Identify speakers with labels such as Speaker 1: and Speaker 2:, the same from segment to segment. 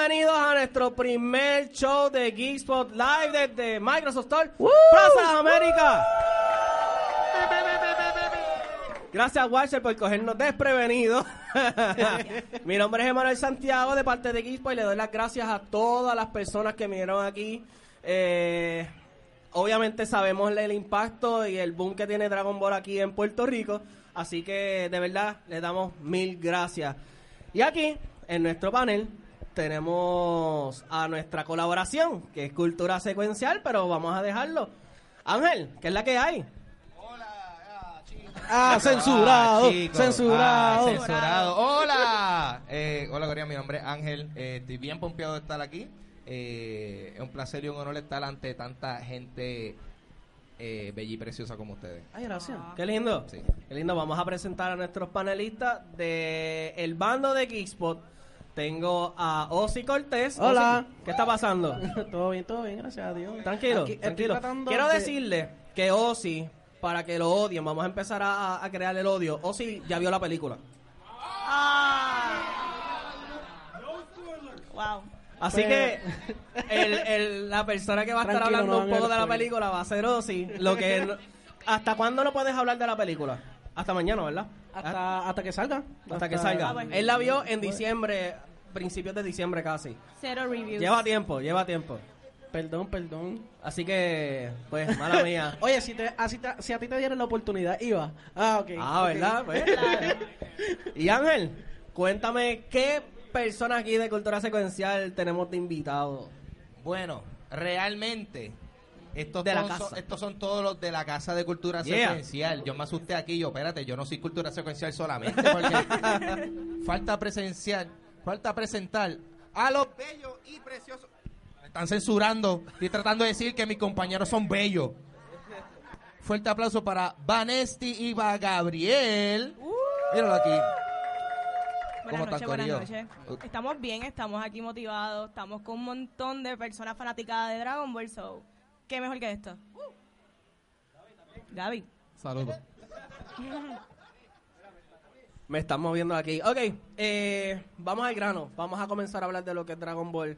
Speaker 1: bienvenidos a nuestro primer show de Geekspot Live desde Microsoft Store, Plaza Las Américas. Gracias, Watcher, por cogernos desprevenidos. Mi nombre es Emanuel Santiago, de parte de Geekspot, y le doy las gracias a todas las personas que vinieron aquí. Eh, obviamente sabemos el impacto y el boom que tiene Dragon Ball aquí en Puerto Rico, así que de verdad le damos mil gracias. Y aquí, en nuestro panel, tenemos a nuestra colaboración, que es cultura secuencial, pero vamos a dejarlo. Ángel, ¿qué es la que hay?
Speaker 2: Ah, censurado,
Speaker 3: Ah, chicos.
Speaker 2: censurado.
Speaker 3: Ah, censurado. Hola. Eh, hola, Corea. Mi nombre es Ángel. Eh, estoy bien pompeado de estar aquí. Eh, es un placer y un honor estar ante tanta gente eh, bella y preciosa como ustedes.
Speaker 2: Ay, gracias.
Speaker 1: Qué lindo.
Speaker 3: Sí.
Speaker 1: Qué lindo. Vamos a presentar a nuestros panelistas de el bando de Geekspot. Tengo a Ozzy Cortés.
Speaker 2: Hola.
Speaker 1: Ozzy, ¿Qué está pasando?
Speaker 2: todo bien, todo bien, gracias a Dios.
Speaker 1: Tranquilo,
Speaker 2: Aquí
Speaker 1: tranquilo. Quiero
Speaker 2: de-
Speaker 1: decirle que Ozzy, para que lo odien, vamos a empezar a, crear el odio. Ozzy ya vio la película.
Speaker 4: Wow.
Speaker 1: Así
Speaker 2: Pues-
Speaker 1: que el- el- la persona que va a estar hablando
Speaker 2: no
Speaker 1: un poco de la película va a ser Ozzy. Lo que ¿Hasta cuándo no puedes hablar de la película? Hasta mañana, ¿verdad?
Speaker 2: Hasta, hasta que salga.
Speaker 1: Hasta que salga.
Speaker 4: Ah, bueno.
Speaker 1: Él la vio en diciembre, principios de diciembre casi.
Speaker 4: Cero reviews.
Speaker 1: Lleva tiempo, lleva tiempo.
Speaker 2: Perdón, perdón.
Speaker 1: Así que, pues, mala mía.
Speaker 2: Oye, si, te, así te- si a ti te dieran la oportunidad, iba. Ah, ok.
Speaker 1: Ah. ¿verdad? Pues. Y Ángel, cuéntame qué persona aquí de cultura secuencial tenemos de invitado.
Speaker 3: Bueno, realmente. Estos,
Speaker 1: De la
Speaker 3: son-
Speaker 1: casa.
Speaker 3: son- estos son todos los de la Casa de Cultura
Speaker 1: Yeah.
Speaker 3: Secuencial. Yo me asusté aquí. Yo, espérate, yo no soy Cultura Secuencial solamente. Porque falta presenciar, falta presentar a los bellos y preciosos. Me están censurando. Estoy tratando de decir que mis compañeros son bellos. Fuerte aplauso para Vanesti y va Gabriel. Míralo aquí. ¿Cómo
Speaker 4: Buenas noches, buenas noches. Estamos bien, estamos aquí motivados, estamos con un montón de personas fanáticas de Dragon Ball So. ¿Qué mejor que esto? Gaby.
Speaker 5: Saludos.
Speaker 1: Me están moviendo aquí. Ok, eh, vamos al grano. Vamos a comenzar a hablar de lo que es Dragon Ball.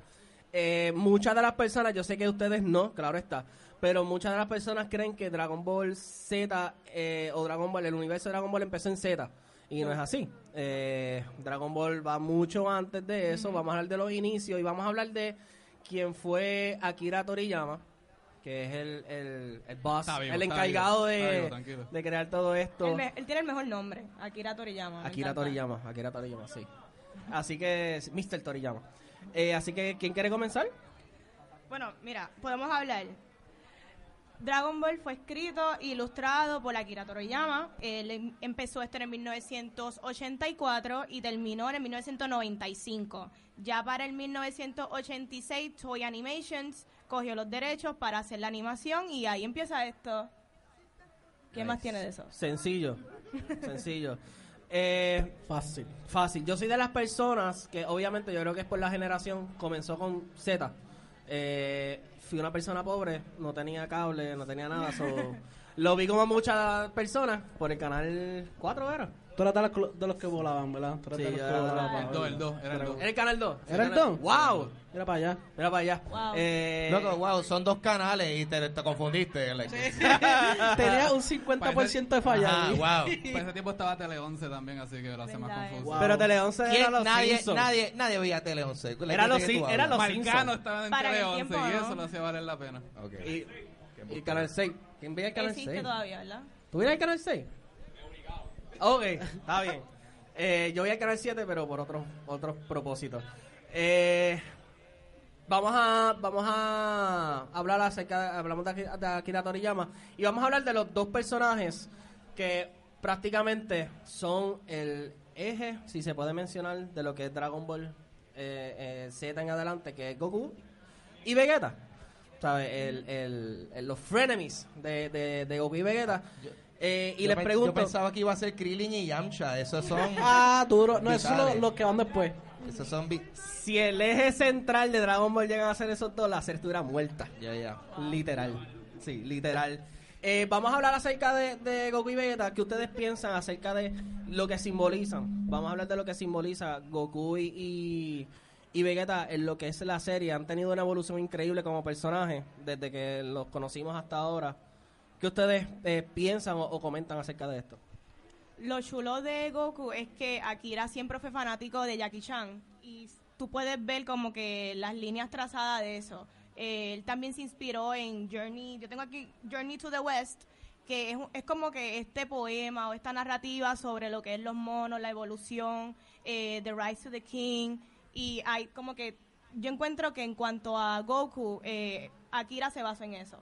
Speaker 1: Eh, muchas de las personas, yo sé que ustedes no, claro está, pero muchas de las personas creen que Dragon Ball Z eh, o Dragon Ball, el universo de Dragon Ball empezó en Z. Y no es así. Eh, Dragon Ball va mucho antes de eso. Vamos a hablar de los inicios y vamos a hablar de quién fue Akira Toriyama, que es el, el, el boss,
Speaker 5: vivo,
Speaker 1: el encargado
Speaker 5: vivo,
Speaker 1: de,
Speaker 5: vivo,
Speaker 1: de crear todo esto.
Speaker 4: Él, me- él tiene el mejor nombre, Akira Toriyama.
Speaker 1: Akira
Speaker 4: encanta.
Speaker 1: Toriyama, Akira Toriyama, sí. Así que, Mr. Toriyama. Eh, así que, ¿quién quiere comenzar?
Speaker 4: Bueno, mira, podemos hablar. Dragon Ball fue escrito e ilustrado por Akira Toriyama. Él em- empezó esto en 1984 y terminó en el 1995. Ya para el 1986, Toy Animations cogió los derechos para hacer la animación y ahí empieza esto. ¿Qué más tiene de eso?
Speaker 1: Sencillo, sencillo. Eh,
Speaker 2: Fácil.
Speaker 1: fácil. Yo soy de las personas que, obviamente, yo creo que es por la generación, comenzó con Z. Eh, fui una persona pobre, no tenía cable, no tenía nada. so, lo vi como muchas personas por el canal 4, ¿era?
Speaker 2: Tú eras de los, de los que volaban, ¿verdad? Tú eras
Speaker 1: Sí,
Speaker 2: de los
Speaker 1: yo
Speaker 2: que
Speaker 1: era
Speaker 2: volaban.
Speaker 5: El 2, el 2, era el 2.
Speaker 1: Era el canal 2.
Speaker 2: ¿Era el 2?
Speaker 1: ¡Wow!
Speaker 2: Mira para allá.
Speaker 1: Mira para allá.
Speaker 4: Wow.
Speaker 1: Eh,
Speaker 3: Loco, wow, son dos canales y te, te confundiste. like.
Speaker 2: Tenía un 50% de falla. Ahí.
Speaker 3: wow.
Speaker 5: Para ese tiempo estaba Tele 11 también, así que lo hace más confuso.
Speaker 2: Wow.
Speaker 1: Pero Tele 11 era los
Speaker 3: Nadie,
Speaker 1: Simpsons.
Speaker 3: nadie, nadie veía Tele 11. ¿Cuál es
Speaker 1: Era los era los
Speaker 5: Marcano
Speaker 1: Simpsons.
Speaker 5: estaba en Tele
Speaker 4: el
Speaker 5: 11
Speaker 4: tiempo,
Speaker 5: y
Speaker 4: ¿no?
Speaker 5: eso lo hacía valer la pena.
Speaker 3: Ok.
Speaker 1: Y, y el canal 6. ¿Quién veía el canal
Speaker 4: Existe
Speaker 1: 6?
Speaker 4: todavía, ¿verdad?
Speaker 1: ¿Tú vienes al canal 6? Ok, está bien. Eh, yo voy al canal 7, pero por otros otros propósitos. Eh, vamos a vamos a hablar acerca de, hablamos de, Aki- de Akira Toriyama y vamos a hablar de los dos personajes que prácticamente son el eje, si se puede mencionar, de lo que es Dragon Ball eh, eh, Z en adelante, que es Goku y Vegeta. ¿Sabes? El, el, el- los frenemies de, de, de Goku y Vegeta. Eh, y les pregunto.
Speaker 3: Yo pensaba que iba a ser Krillin y Yamcha. Esos son.
Speaker 2: Ah, duro. No, esos son los, que van después.
Speaker 3: esos son.
Speaker 1: Si el eje central de Dragon Ball llega a ser esos dos, la estuviera muerta.
Speaker 3: Ya, ya.
Speaker 1: Literal. Sí, literal. Eh, vamos a hablar acerca de, de Goku y Vegeta. ¿Qué ustedes piensan acerca de lo que simbolizan? Vamos a hablar de lo que simboliza Goku y, y, y Vegeta en lo que es la serie han tenido una evolución increíble como personaje desde que los conocimos hasta ahora. ¿Qué ustedes eh, piensan o, comentan acerca de esto?
Speaker 4: Lo chulo de Goku es que Akira siempre fue fanático de Jackie Chan y tú puedes ver como que las líneas trazadas de eso. Eh, él también se inspiró en Journey, yo tengo aquí Journey to the West, que es, es como que este poema o esta narrativa sobre lo que es los monos, la evolución, eh, The Rise of the King, y hay como que yo encuentro que en cuanto a Goku, eh, Akira se basó en eso.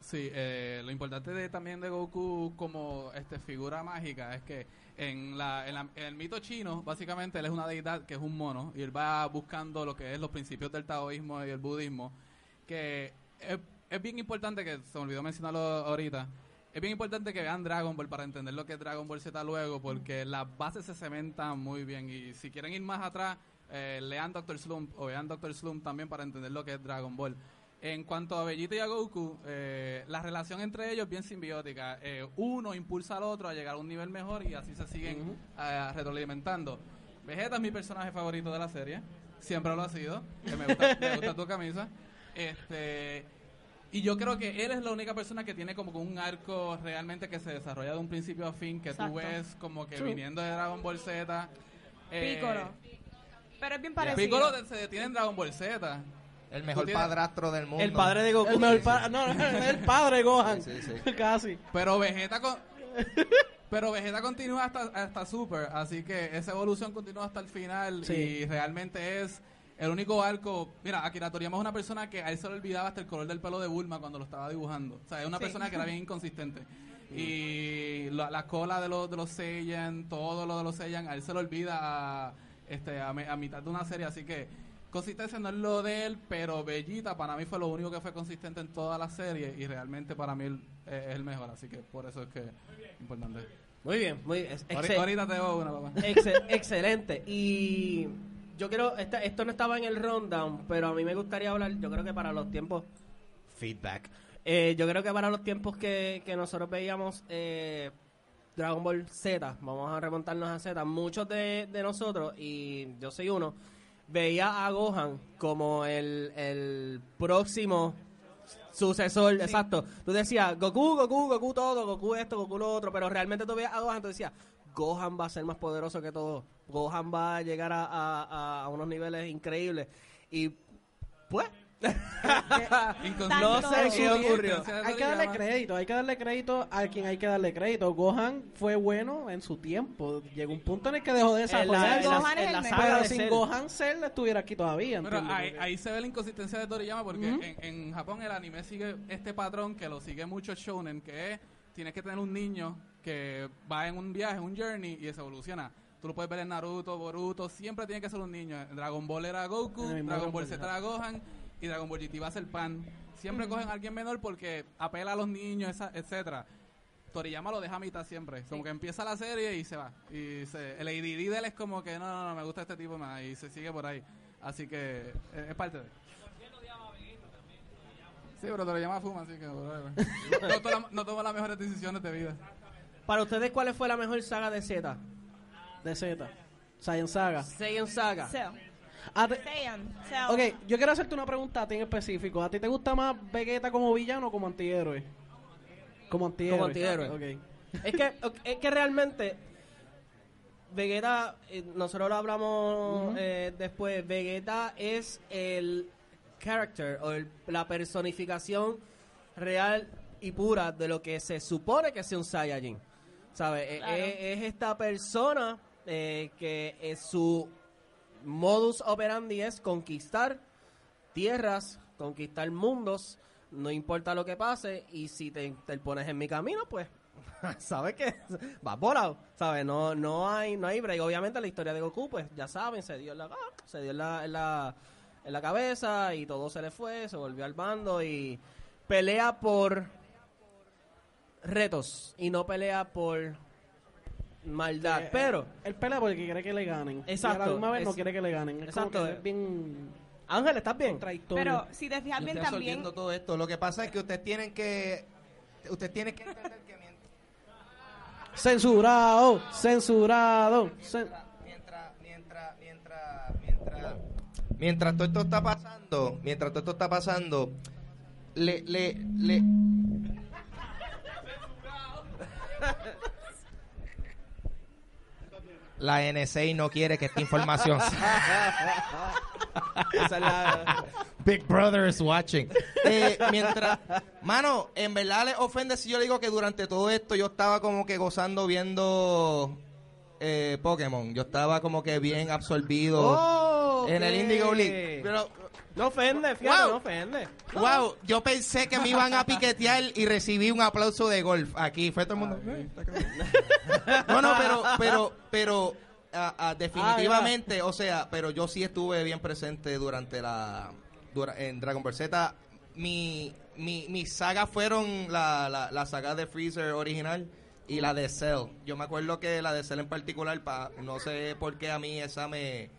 Speaker 5: Sí, eh, lo importante de, también de Goku como este figura mágica es que en, la, en, la- en el mito chino, básicamente él es una deidad que es un mono y él va buscando lo que es los principios del taoísmo y el budismo, que es, es bien importante, que se me olvidó mencionarlo ahorita, es bien importante que vean Dragon Ball para entender lo que es Dragon Ball Z luego, porque las bases se cementan muy bien y si quieren ir más atrás, eh, lean Doctor Slump o vean Doctor Slump también para entender lo que es Dragon Ball. En cuanto a Vegeta y a Goku, eh, la relación entre ellos es bien simbiótica. Eh, uno impulsa al otro a llegar a un nivel mejor y así se siguen eh, retroalimentando. Vegeta es mi personaje favorito de la serie. Siempre lo ha sido. que me, gusta, me gusta tu camisa. Este, y yo creo que él es la única persona que tiene como que un arco realmente que se desarrolla de un principio a fin, que
Speaker 4: Exacto.
Speaker 5: tú ves como que
Speaker 1: True.
Speaker 5: viniendo de Dragon Ball Z. eh,
Speaker 4: Piccolo. Pero es bien parecido.
Speaker 5: Piccolo se detiene en Dragon Ball Z.
Speaker 3: El mejor
Speaker 5: tienes-
Speaker 3: padrastro del mundo.
Speaker 1: El padre de Goku.
Speaker 2: El mejor pa- no, no, el padre de Gohan.
Speaker 3: Sí, sí.
Speaker 2: Casi.
Speaker 5: Pero Vegeta con... Pero Vegeta continúa hasta, hasta Super, así que esa evolución continúa hasta el final
Speaker 2: Sí.
Speaker 5: y realmente es el único arco... Mira, Akira Toriyama es una persona que a él se le olvidaba hasta el color del pelo de Bulma cuando lo estaba dibujando. O sea, es una
Speaker 4: Sí.
Speaker 5: persona que era bien inconsistente. Y la, la cola de los, de los Saiyan, todo lo de los Saiyan, a él se le olvida a, este, a, mitad de una serie, así que consistencia no es lo de él, pero Bellita para mí fue lo único que fue consistente en toda la serie y realmente para mí eh, es el mejor, así que por eso es que importante.
Speaker 1: Muy bien, muy bien. Excel-
Speaker 5: Ahorita te doy una, papá.
Speaker 1: Excel- excelente. Y yo quiero, esta- esto no estaba en el rundown, pero a mí me gustaría hablar, yo creo que para los tiempos, feedback, Eh, yo creo que para los tiempos que, que nosotros veíamos eh, Dragon Ball Z, vamos a remontarnos a Z, muchos de, de nosotros, y yo soy uno, veía a Gohan como el, el próximo sucesor, exacto. Tú decías, Goku, Goku, Goku todo, Goku esto, Goku lo otro, pero realmente tú veías a Gohan, tú decías, Gohan va a ser más poderoso que todo. Gohan va a llegar a, a- a- unos niveles increíbles. Y, pues, no sé qué ocurrió.
Speaker 2: Hay que darle crédito, hay que darle crédito a quien hay que darle crédito. Gohan fue bueno en su tiempo. Llegó un punto en el que dejó de
Speaker 1: saga
Speaker 2: Pero sin. Gohan Cell estuviera aquí todavía.
Speaker 5: Pero ahí, se ve la inconsistencia de Toriyama porque en, en Japón el anime sigue este patrón que lo sigue mucho Shonen, que es, tienes que tener un niño que va en un viaje, un journey y se evoluciona. Tú lo puedes ver en Naruto, Boruto, siempre tiene que ser un niño. Dragon Ball era Goku, Dragon Ball
Speaker 2: Ball,
Speaker 5: Z era Gohan y Dragon Ball GT va a ser Pan. Siempre cogen a alguien menor porque apela a los niños, esa- etcétera. Toriyama lo deja a mitad siempre. Como que empieza la serie y se va. Y se, el ADD de él es como que no, no, no, me gusta este tipo más. Y se sigue por ahí. Así que eh, es parte de. Sí, pero Toriyama fuma, así que. no, toma, no toma las mejores decisiones de vida.
Speaker 1: Para ustedes, ¿cuál fue la mejor saga de Z?
Speaker 2: De Z. Saiyan Saga.
Speaker 1: Saiyan Saga.
Speaker 2: Te-
Speaker 4: Saiyan.
Speaker 2: Ok, yo quiero hacerte una pregunta a ti en específico. ¿A ti te gusta más Vegeta como villano o como antihéroe? Como antihéroe.
Speaker 1: Como antihéroe.
Speaker 2: Ok.
Speaker 1: Es que, es que realmente Vegeta, eh, nosotros lo hablamos eh, después, Vegeta es el character o el- la personificación real y pura de lo que se supone que sea un Saiyajin. ¿Sabes? Eh,
Speaker 4: Claro.
Speaker 1: eh, es esta persona eh, que su modus operandi es conquistar tierras, conquistar mundos, no importa lo que pase, y si te, te pones en mi camino, pues, sabes que vas volado, ¿sabes? No, no hay, no hay break. Obviamente la historia de Goku, pues, ya saben, se dio en la, ah, se dio la, la, en la cabeza y todo se le fue, se volvió al bando y pelea por retos y no pelea por maldad,
Speaker 2: Eh,
Speaker 1: pero...
Speaker 2: Él pelea porque quiere que le ganen.
Speaker 1: Exacto,
Speaker 2: Y a la misma vez no quiere que le ganen. Es
Speaker 1: exacto,
Speaker 2: es bien
Speaker 1: Ángel, ¿estás bien?
Speaker 4: Pero si te fijas bien
Speaker 3: estoy
Speaker 4: también.
Speaker 3: todo esto. Lo que pasa es que ustedes tienen que. Ustedes tienen que entender que mientras,
Speaker 2: Censurado, censurado. cen-
Speaker 3: mientras, mientras, mientras, Mientras todo esto está pasando, mientras todo esto está pasando, le, le, le... La NSA no quiere que esta información
Speaker 1: la-
Speaker 3: Big Brother is watching. Eh, mientras, mano, en verdad le ofende si yo le digo que durante todo esto yo estaba como que gozando viendo eh, Pokémon. Yo estaba como que bien absorbido
Speaker 1: Oh,
Speaker 3: en el. Indigo League. Pero,
Speaker 1: No ofende, fíjate,
Speaker 3: Wow.
Speaker 1: no ofende.
Speaker 3: wow, yo pensé que me iban a piquetear y recibí un aplauso de golf aquí. Fue todo el mundo. No, no, pero, pero, pero, ah, ah, definitivamente, o sea, pero yo sí estuve bien presente durante la, dura- en Dragon Ball Z. Mi, mi, mis sagas fueron la, la, la saga de Freezer original y la de Cell. Yo me acuerdo que la de Cell en particular, pa, no sé por qué a mí esa me,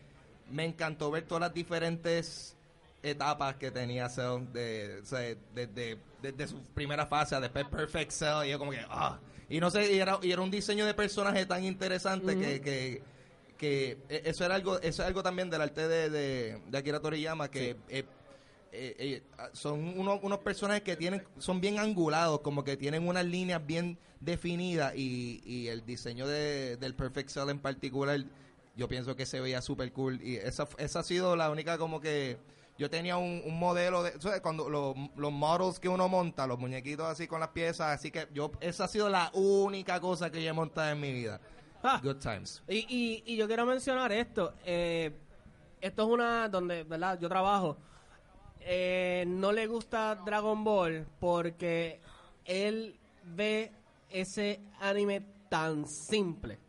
Speaker 3: me encantó ver todas las diferentes etapas que tenía Cell de, o sea, desde, desde su primera fase después Perfect Cell y yo como que ah. Y no sé y era, y era un diseño de personaje tan interesante que, que que e- eso era algo eso es algo también del arte de, de, de Akira Toriyama que eh, eh, eh, son unos, unos personajes que tienen son bien angulados como que tienen unas líneas bien definidas y, y el diseño de, del Perfect Cell en particular yo pienso que se veía súper cool y esa, esa ha sido la única como que yo tenía un, un modelo de ¿sabes? cuando los, los models que uno monta los muñequitos así con las piezas así que yo esa ha sido la única cosa que yo he montado en mi vida
Speaker 1: Ah.
Speaker 3: good times
Speaker 1: Y, y, y yo quiero mencionar esto. eh, esto es una donde, ¿verdad? Yo trabajo. Eh, no le gusta Dragon Ball porque él ve ese anime tan simple.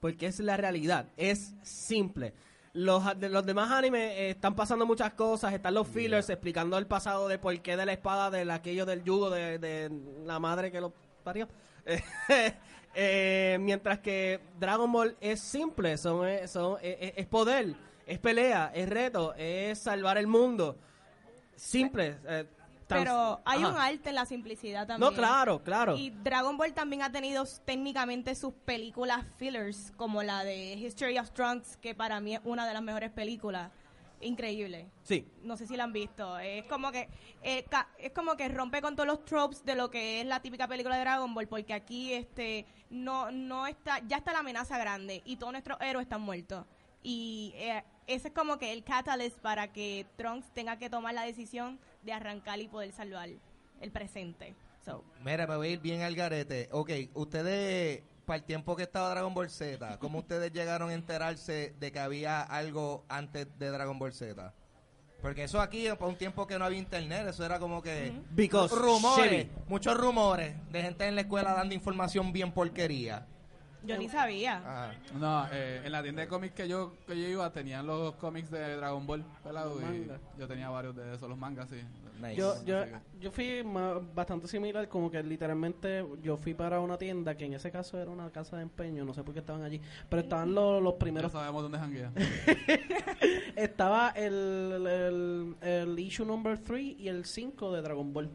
Speaker 1: Porque es la realidad. Es simple. Los, de los demás animes eh, están pasando muchas cosas. Están los fillers explicando el pasado de por qué de la espada, de aquello del yugo de, de la madre que lo parió. Eh, mientras que Dragon Ball es simple, son, eh, son, eh, eh, es poder, es pelea, es reto, es salvar el mundo. Simple. eh,
Speaker 4: Pero hay
Speaker 1: Ajá.
Speaker 4: un arte en la simplicidad también.
Speaker 1: No, claro, claro.
Speaker 4: Y Dragon Ball también ha tenido técnicamente sus películas fillers, como la de History of Trunks, que para mí es una de las mejores películas. Increíble.
Speaker 1: Sí.
Speaker 4: No sé si la han visto. Es como que eh, es como que rompe con todos los tropes de lo que es la típica película de Dragon Ball, porque aquí este no no está ya está la amenaza grande y todos nuestros héroes están muertos. Y eh, ese es como que el catalyst para que Trunks tenga que tomar la decisión de arrancar y poder salvar el presente. So,
Speaker 3: Mira, me voy a ir bien al garete. Ok, ustedes, para el tiempo que estaba Dragon Ball Z, ¿cómo ustedes llegaron a enterarse de que había algo antes de Dragon Ball Z? Porque eso aquí, para un tiempo que no había internet, eso era como que...
Speaker 1: Because
Speaker 3: rumores, muchos rumores de gente en la escuela dando información bien porquería.
Speaker 4: Yo ni sabía.
Speaker 3: Ajá.
Speaker 5: No, eh, en la tienda de cómics que yo, que yo iba tenían los cómics de Dragon Ball pelado y yo tenía varios de esos, los mangas, sí.
Speaker 3: Nice.
Speaker 2: Yo, yo, yo fui ma- bastante similar, como que literalmente yo fui para una tienda que en ese caso era una casa de empeño, no sé por qué estaban allí, pero estaban los, los
Speaker 5: Ya
Speaker 2: primeros.
Speaker 5: sabemos dónde janguea.
Speaker 2: Estaba el, el, el issue number 3 y el 5 de Dragon Ball.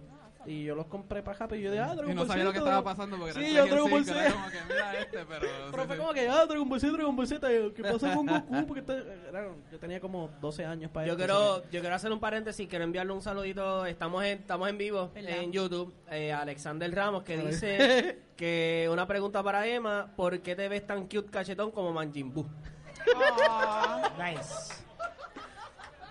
Speaker 2: Y yo los compré para Happy y yo dije, ah, Dragon
Speaker 5: y no
Speaker 2: Ball
Speaker 5: sabía lo que
Speaker 2: Z,
Speaker 5: estaba pasando porque
Speaker 2: Sí,
Speaker 5: era
Speaker 2: yo
Speaker 5: el
Speaker 2: Dragon Ball
Speaker 5: 5, era
Speaker 2: Z.
Speaker 5: como que mira este, pero...
Speaker 2: Pero
Speaker 5: sí,
Speaker 2: fue
Speaker 5: sí.
Speaker 2: como que, ah, Dragon Ball Z, Dragon Ball Z. ¿Qué pasó con Goku? Porque está- era- yo tenía como 12 años para
Speaker 1: Yo
Speaker 2: esto,
Speaker 1: quiero, yo quiero hacer un paréntesis, quiero enviarle un saludito. Estamos en, estamos en vivo
Speaker 4: ¿Verdad?
Speaker 1: en YouTube. Eh, Alexander Ramos que dice que una pregunta para Emma: ¿Por qué te ves tan cute cachetón como Manjin Buu?
Speaker 3: Nice.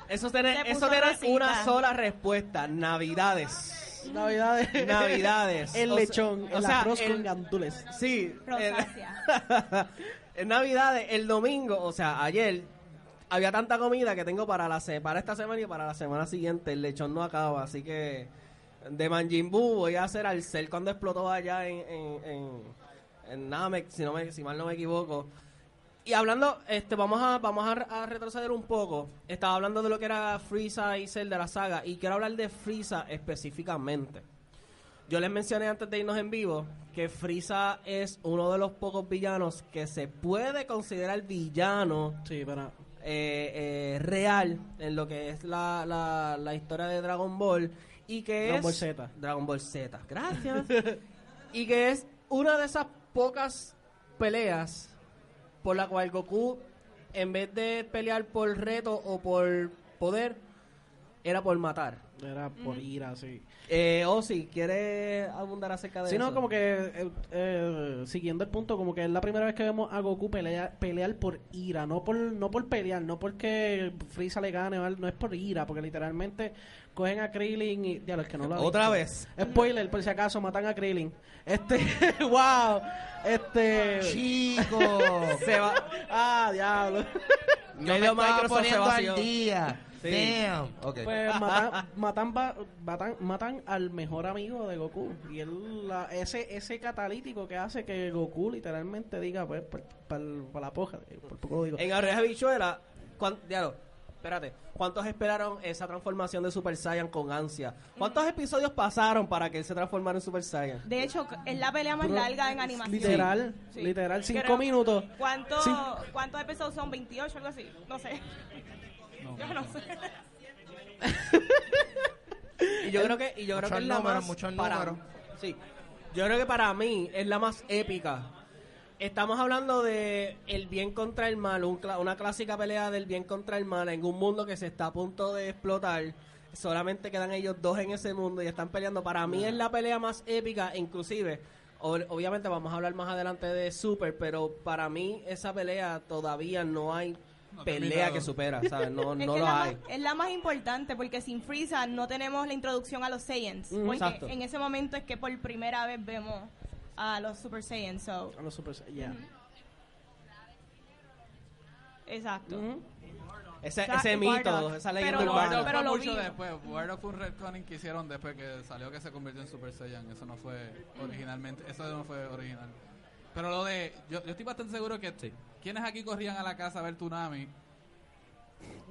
Speaker 1: Eso tiene, eso tiene una sola respuesta: Navidades.
Speaker 2: Navidades.
Speaker 1: Navidades.
Speaker 2: el
Speaker 1: O sea-
Speaker 2: lechón,
Speaker 1: o
Speaker 2: el
Speaker 1: sea,
Speaker 2: arroz
Speaker 1: el-
Speaker 2: con gandules.
Speaker 1: Sí. En Navidades, el domingo, o sea, ayer había tanta comida que tengo para la se- para esta semana y para la semana siguiente. El lechón no acaba, así que de Manjin Buu voy a hacer al cel cuando explotó allá en, en, en, en Namek, si, no me, si mal no me equivoco. Y hablando, este, vamos a vamos a, a retroceder un poco. Estaba hablando de lo que era Frieza y Cell de la saga y quiero hablar de Frieza específicamente. Yo les mencioné antes de irnos en vivo que Frieza es uno de los pocos villanos que se puede considerar villano
Speaker 2: Sí, para.
Speaker 1: eh, eh, real en lo que es la, la, la historia de Dragon Ball y que
Speaker 2: Dragon
Speaker 1: es
Speaker 2: Ball Z.
Speaker 1: Dragon Ball Z, gracias. y que es una de esas pocas peleas por la cual Goku en vez de pelear por reto o por poder era por matar.
Speaker 2: Era por ira, sí.
Speaker 1: Eh, Ozzy, ¿quieres abundar acerca de
Speaker 2: Sí,
Speaker 1: eso?
Speaker 2: no, como que eh, eh, siguiendo el punto, como que es la primera vez que vemos a Goku pelear, pelear por ira, no por no por pelear, no porque Frieza le gane, no es por ira, porque literalmente cogen a Krillin y ya los que no lo
Speaker 1: Otra
Speaker 2: visto.
Speaker 1: vez.
Speaker 2: Spoiler, por si acaso matan a Krillin. Este, wow. Este
Speaker 3: Chico.
Speaker 1: Se va.
Speaker 2: Ah, diablo.
Speaker 3: Yo me
Speaker 1: Microsoft se
Speaker 3: poniendo al día.
Speaker 1: Sí.
Speaker 3: Damn. Ok.
Speaker 2: Pues matan, matan, matan, matan al mejor amigo de Goku. Y él, la- ese, ese catalítico que hace que Goku literalmente diga, pues, para la poja, por poco lo digo.
Speaker 1: En Arreja Bichuela, cuán- diablo, espérate, ¿cuántos esperaron esa transformación de Super Saiyan con ansia? ¿Cuántos episodios pasaron para que él se transformara en Super Saiyan?
Speaker 4: De hecho, es la pelea más
Speaker 2: Bro,
Speaker 4: larga en animación.
Speaker 2: Literal,
Speaker 4: Sí.
Speaker 2: literal, cinco
Speaker 4: Creo-
Speaker 2: minutos.
Speaker 4: ¿Cuánto,
Speaker 2: Sí.
Speaker 4: ¿Cuántos episodios son? ¿28 algo así? No sé. Yo no sé.
Speaker 1: Y yo creo que, y yo creo que es la
Speaker 3: números,
Speaker 1: más
Speaker 3: muchos
Speaker 1: para-. Sí. Yo creo que para mí es la más épica. Estamos hablando de el bien contra el mal, un una clásica pelea del bien contra el mal en un mundo que se está a punto de explotar. Solamente quedan ellos dos en ese mundo y están peleando. Para mí es la pelea más épica, inclusive. ob- Obviamente vamos a hablar más adelante de Super, pero para mí esa pelea todavía no hay
Speaker 5: No
Speaker 1: pelea que supera, ¿sabes? No, no lo hay.
Speaker 4: Más, es la más importante porque sin Frieza no tenemos la introducción a los Saiyans.
Speaker 1: Mm,
Speaker 4: porque
Speaker 1: exacto.
Speaker 4: en ese momento es que por primera vez vemos a los Super Saiyans. So,
Speaker 2: A los Super Sa- ya.
Speaker 4: exacto.
Speaker 1: Ese,
Speaker 4: O sea,
Speaker 1: ese mito, esa
Speaker 4: Pero
Speaker 1: leyenda
Speaker 4: lo-
Speaker 1: urbana.
Speaker 4: Pero
Speaker 5: fue
Speaker 4: lo
Speaker 5: mucho
Speaker 4: vi.
Speaker 5: después. Bardock fue un retconning que hicieron después que salió que se convirtió en Super Saiyan. Eso no fue originalmente. Eso no fue original. Pero lo de. Yo, yo estoy bastante seguro que. ¿Quiénes aquí corrían a la casa a ver Tsunami?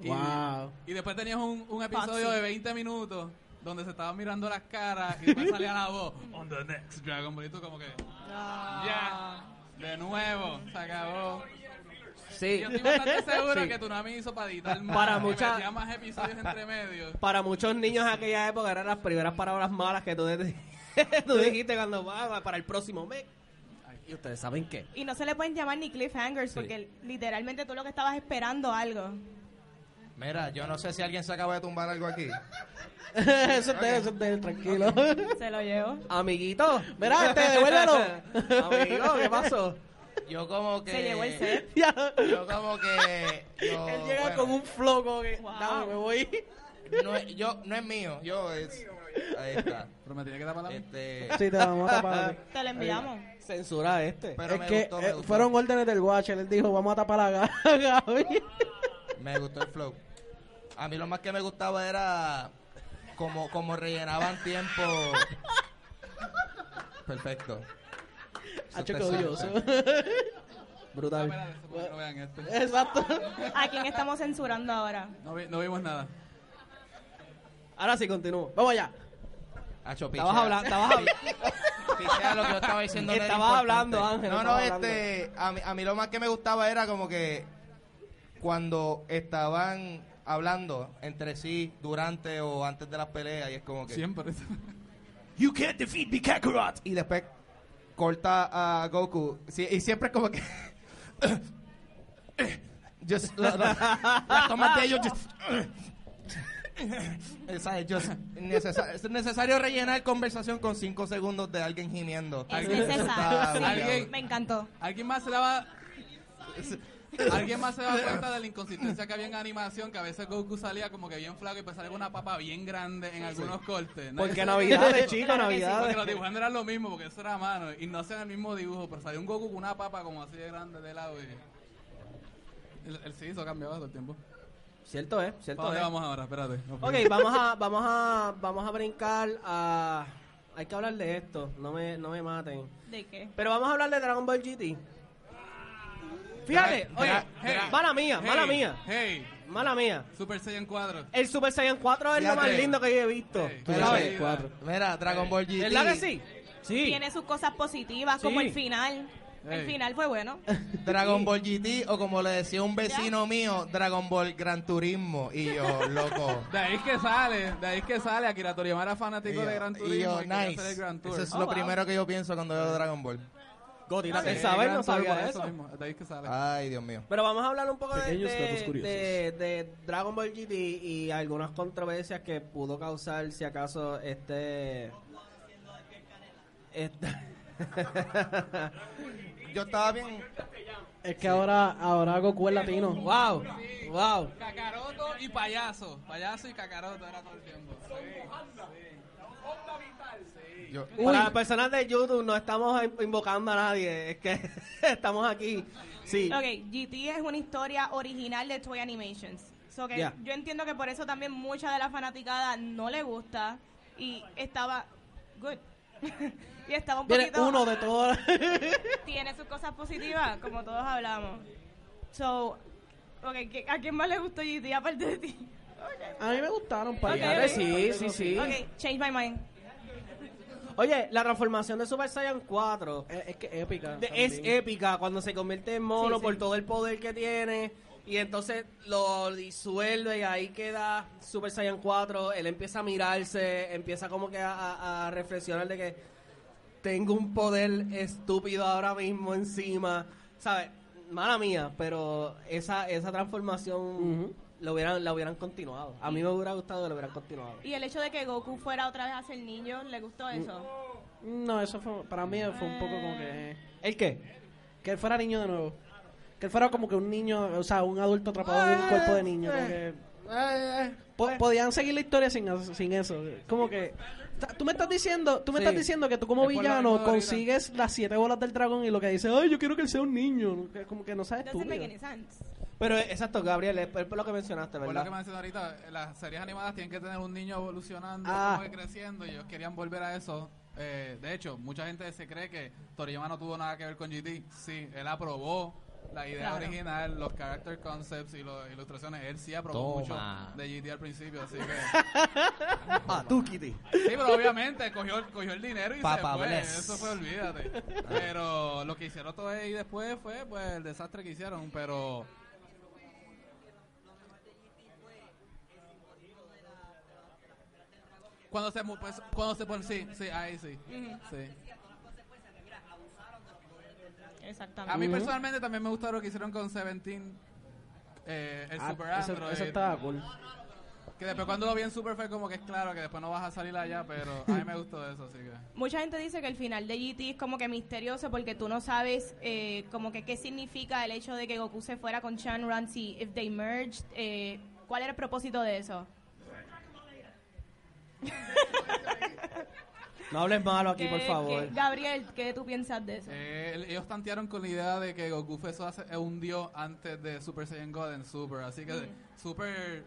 Speaker 5: Y,
Speaker 2: Wow.
Speaker 5: y después tenías un, un episodio
Speaker 4: Foxy.
Speaker 5: de 20 minutos donde se estaban mirando las caras y después salía la voz. On the next Dragon Ball. Y tú como que. Ya. De nuevo. Se acabó.
Speaker 1: Sí.
Speaker 5: Yo estoy bastante seguro
Speaker 1: Sí.
Speaker 5: que Tsunami hizo para editar más.
Speaker 1: Para
Speaker 5: y
Speaker 1: mucha-
Speaker 5: metía más episodios entre medios.
Speaker 1: Para muchos niños en aquella época eran las primeras palabras malas que tú, de- tú dijiste cuando va para el próximo mes. Y ustedes saben qué.
Speaker 4: Y no se le pueden llamar ni cliffhangers porque literalmente tú lo que estabas esperando algo.
Speaker 3: Mira, yo no sé si alguien se acaba de tumbar algo aquí.
Speaker 2: eso es de eso es de tranquilo.
Speaker 4: Se lo llevo.
Speaker 1: Amiguito.
Speaker 2: Mira, este, devuélvelo.
Speaker 1: Amigo, ¿qué pasó?
Speaker 3: Yo como que...
Speaker 4: Se llevó el set.
Speaker 2: Ya.
Speaker 3: Yo como que... yo-
Speaker 2: Él llega
Speaker 3: bueno,
Speaker 2: con un flow como que,
Speaker 4: Wow.
Speaker 2: dame, me voy.
Speaker 3: No es, yo, no es mío, yo es... Ahí está.
Speaker 5: Pero me tenía que tapar la
Speaker 3: Este,
Speaker 2: Sí, te vamos a tapar.
Speaker 4: Te lo enviamos.
Speaker 1: Censura este.
Speaker 3: pero
Speaker 2: es
Speaker 3: me
Speaker 2: que
Speaker 3: gustó, me
Speaker 2: eh,
Speaker 3: gustó.
Speaker 2: fueron órdenes del Watcher. Él dijo, vamos a tapar a Ga- Gaby.
Speaker 3: Me gustó el flow. A mí lo más que me gustaba era como, como rellenaban tiempo. Perfecto.
Speaker 2: Hacho, odioso.
Speaker 1: Brutal.
Speaker 5: Espérate, que no vean esto.
Speaker 2: Exacto.
Speaker 4: ¿A quién estamos censurando ahora?
Speaker 5: No, vi- no vimos nada.
Speaker 1: Ahora sí continúo.
Speaker 2: Vamos allá.
Speaker 3: Hacho,
Speaker 1: Estabas
Speaker 3: pichea.
Speaker 1: hablando, estabas hablando.
Speaker 3: Pichea lo que yo estaba diciendo. no
Speaker 1: hablando, Ángel,
Speaker 3: No, no, este. A mí, a mí lo más que me gustaba era como que cuando estaban hablando entre sí durante o antes de las peleas y es como que.
Speaker 5: Siempre.
Speaker 3: You can't defeat me, Kakarot. Y después corta a Goku. Sí, y siempre es como que. just, la, la- las tomas de ellos. Just, Esa es necesario rellenar conversación con 5 segundos de alguien gimiendo.
Speaker 4: Es necesario.
Speaker 5: Alguien-.
Speaker 4: Me encantó.
Speaker 5: ¿Alguien más se daba... ¿Alguien más se daba cuenta de la inconsistencia que había en animación? Que a veces Goku salía como que bien flaco y pues salía con una papa bien grande en algunos cortes. Nadie
Speaker 1: Porque navidades, chicos,
Speaker 4: sí,
Speaker 5: Porque
Speaker 1: navidades.
Speaker 5: los dibujando eran lo mismo, porque eso era a mano. Y no hacían el mismo dibujo, pero salía un Goku con una papa como así de grande de lado. Y... El, el sí, eso cambiaba todo el tiempo.
Speaker 1: Cierto es,
Speaker 5: ¿Para
Speaker 1: cierto
Speaker 5: dónde
Speaker 1: es.
Speaker 5: vamos ahora? Espérate. no,
Speaker 1: Ok, vamos a, vamos a, vamos a brincar a... Hay que hablar de esto, no me, no me maten.
Speaker 4: ¿De qué?
Speaker 1: Pero vamos a hablar de Dragon Ball GT. Fíjate,
Speaker 3: Dra-
Speaker 1: oye,
Speaker 3: dra-
Speaker 1: hey, mala mía,
Speaker 5: Hey,
Speaker 1: mala mía,
Speaker 5: Hey,
Speaker 1: mala mía.
Speaker 5: Super Saiyan 4.
Speaker 1: El Super Saiyan 4 es lo más
Speaker 3: Fíjate.
Speaker 1: lindo que yo he visto.
Speaker 5: Hey,
Speaker 1: ¿sabes?
Speaker 3: Mira, Dragon Ball GT.
Speaker 1: ¿Verdad que sí? Sí.
Speaker 4: Tiene sus cosas positivas,
Speaker 1: Sí.
Speaker 4: como el final. El final fue bueno.
Speaker 3: Dragon Ball GT o como le decía un vecino mío, Dragon Ball Gran Turismo. Y yo, loco.
Speaker 5: De ahí es que sale, de ahí es que sale. Akira Toriyama era fanático
Speaker 3: yo,
Speaker 5: de Gran
Speaker 3: y
Speaker 5: Turismo
Speaker 3: yo,
Speaker 5: y hacer
Speaker 3: nice.
Speaker 5: el Gran Tour.
Speaker 3: Eso es
Speaker 4: Oh,
Speaker 3: lo
Speaker 4: wow.
Speaker 3: primero que yo pienso cuando veo Dragon Ball.
Speaker 1: ¿te sabes?
Speaker 5: Gran
Speaker 1: No sabía
Speaker 5: Turbo,
Speaker 1: eso.
Speaker 5: mismo, de ahí que sale.
Speaker 3: Ay, Dios mío.
Speaker 1: Pero vamos a hablar un poco de, de, de- de Dragon Ball GT y algunas controversias que pudo causar, si acaso, este... este
Speaker 3: Yo estaba bien.
Speaker 2: Es que ahora, ahora Goku es latino.
Speaker 1: wow, wow.
Speaker 5: Cacaroto y payaso. Payaso y cacaroto era todo el tiempo.
Speaker 3: Yo,
Speaker 1: Para las personas de YouTube no estamos in- invocando a nadie, es que estamos aquí. Sí.
Speaker 4: Ok, GT es una historia original de Toy Animations. So que. Yo entiendo que por eso también mucha de la fanaticada no le gusta y estaba good. y estaba un
Speaker 2: Viene
Speaker 4: poquito
Speaker 2: uno de todas.
Speaker 4: tiene sus cosas positivas, como todos hablamos. So, okay, ¿qué- ¿a quién más le gustó GT aparte de ti?
Speaker 2: A mí me gustaron para
Speaker 4: Ok,
Speaker 1: Claro,
Speaker 4: ok.
Speaker 1: sí, sí, sí.
Speaker 4: Ok, change my mind.
Speaker 1: Oye, la transformación de Super Saiyan 4
Speaker 2: Es, es que épica.
Speaker 1: de- es épica cuando se convierte en mono
Speaker 4: Sí, sí.
Speaker 1: por todo el poder que tiene y entonces lo disuelve y ahí queda Super Saiyan 4. Él empieza a mirarse, empieza como que a, a- a reflexionar de que tengo un poder estúpido ahora mismo encima, ¿sabes? Mala mía, pero esa esa transformación lo hubieran la hubieran continuado. A mí me hubiera gustado que lo hubieran continuado.
Speaker 4: Y el hecho de que Goku fuera otra vez a ser niño, ¿le gustó eso?
Speaker 2: No, eso fue, para mí fue un poco como que...
Speaker 1: ¿El qué?
Speaker 2: Que él fuera niño de nuevo. Que él fuera como que un niño, o sea, un adulto atrapado en un cuerpo de niño. como que- Po- podían seguir la historia sin, sin eso. Como que... Tú me estás diciendo, tú me
Speaker 1: Sí.
Speaker 2: estás diciendo que tú como villano consigues las siete bolas del dragón y lo que dice, ay, yo quiero que él sea un niño. Que Como que no sabes
Speaker 4: sense.
Speaker 1: Pero eh, exacto, Gabriel, es por lo que mencionaste,
Speaker 5: Por lo
Speaker 1: ¿verdad?
Speaker 5: que mencioné ahorita, las series animadas tienen que tener un niño evolucionando,
Speaker 2: Ah.
Speaker 5: como que creciendo, y ellos querían volver a eso. Eh, de hecho, mucha gente se cree que Toriyama no tuvo nada que ver con GT. Sí, él aprobó la idea
Speaker 4: Claro.
Speaker 5: original, los character concepts y las ilustraciones. Él sí aprobó
Speaker 3: Toma.
Speaker 5: mucho de GT al principio, así que...
Speaker 1: Ah, tú, Kitty.
Speaker 5: Sí, pero obviamente cogió, cogió el dinero y
Speaker 3: Papa
Speaker 5: se fue.
Speaker 3: bless.
Speaker 5: Eso fue, olvídate. Pero lo que hicieron todo ahí después fue pues el desastre que hicieron, pero... Cuando se, pues, cuando se pone, sí, sí, ahí sí, sí.
Speaker 4: Exactamente.
Speaker 5: A mí personalmente también me gustó lo que hicieron con Seventeen, eh, el
Speaker 2: Ah,
Speaker 5: Super
Speaker 2: eso,
Speaker 5: Android.
Speaker 2: eso estaba cool.
Speaker 5: Que después cuando lo vi en Super fue como que es claro que después no vas a salir allá, pero a mí me gustó eso, así que...
Speaker 4: Mucha gente dice que el final de GT es como que misterioso porque tú no sabes eh, como que qué significa el hecho de que Goku se fuera con Shanran si if they merged, eh, ¿cuál era el propósito de eso?
Speaker 1: No hables malo aquí, por
Speaker 4: ¿Qué-
Speaker 1: favor.
Speaker 4: qué- Gabriel, ¿qué tú piensas de eso?
Speaker 5: Eh, el- ellos tantearon con la idea de que Goku fue eso hace- un dios antes de Super Saiyan God en Super. Así que Super,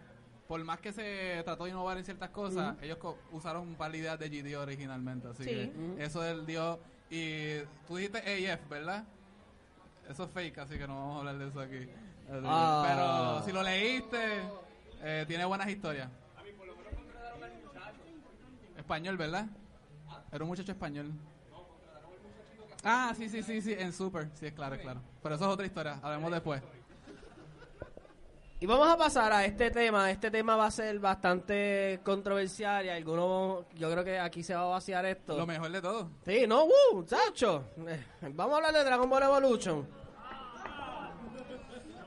Speaker 5: por más que se trató de innovar en ciertas cosas, ellos co- usaron un par de ideas de GD originalmente. Así
Speaker 4: Sí.
Speaker 5: que
Speaker 2: Ujú.
Speaker 5: eso del dios. Y tú dijiste AF, ¿verdad? Eso es fake, así que no vamos a hablar de eso aquí.
Speaker 1: Ah.
Speaker 5: Pero si lo leíste, eh, tiene buenas historias. Español, ¿verdad? Era un muchacho español. Ah, sí, sí, sí, sí, en Super. Sí, es claro, es claro. Pero eso es otra historia. Hablemos después.
Speaker 1: Y vamos a pasar a este tema. Este tema va a ser bastante controversial y algunos, yo creo que aquí se va a vaciar esto.
Speaker 5: Lo mejor de todo.
Speaker 1: Sí, no, uh, chacho. Eh, Vamos a hablar de Dragon Ball Evolution.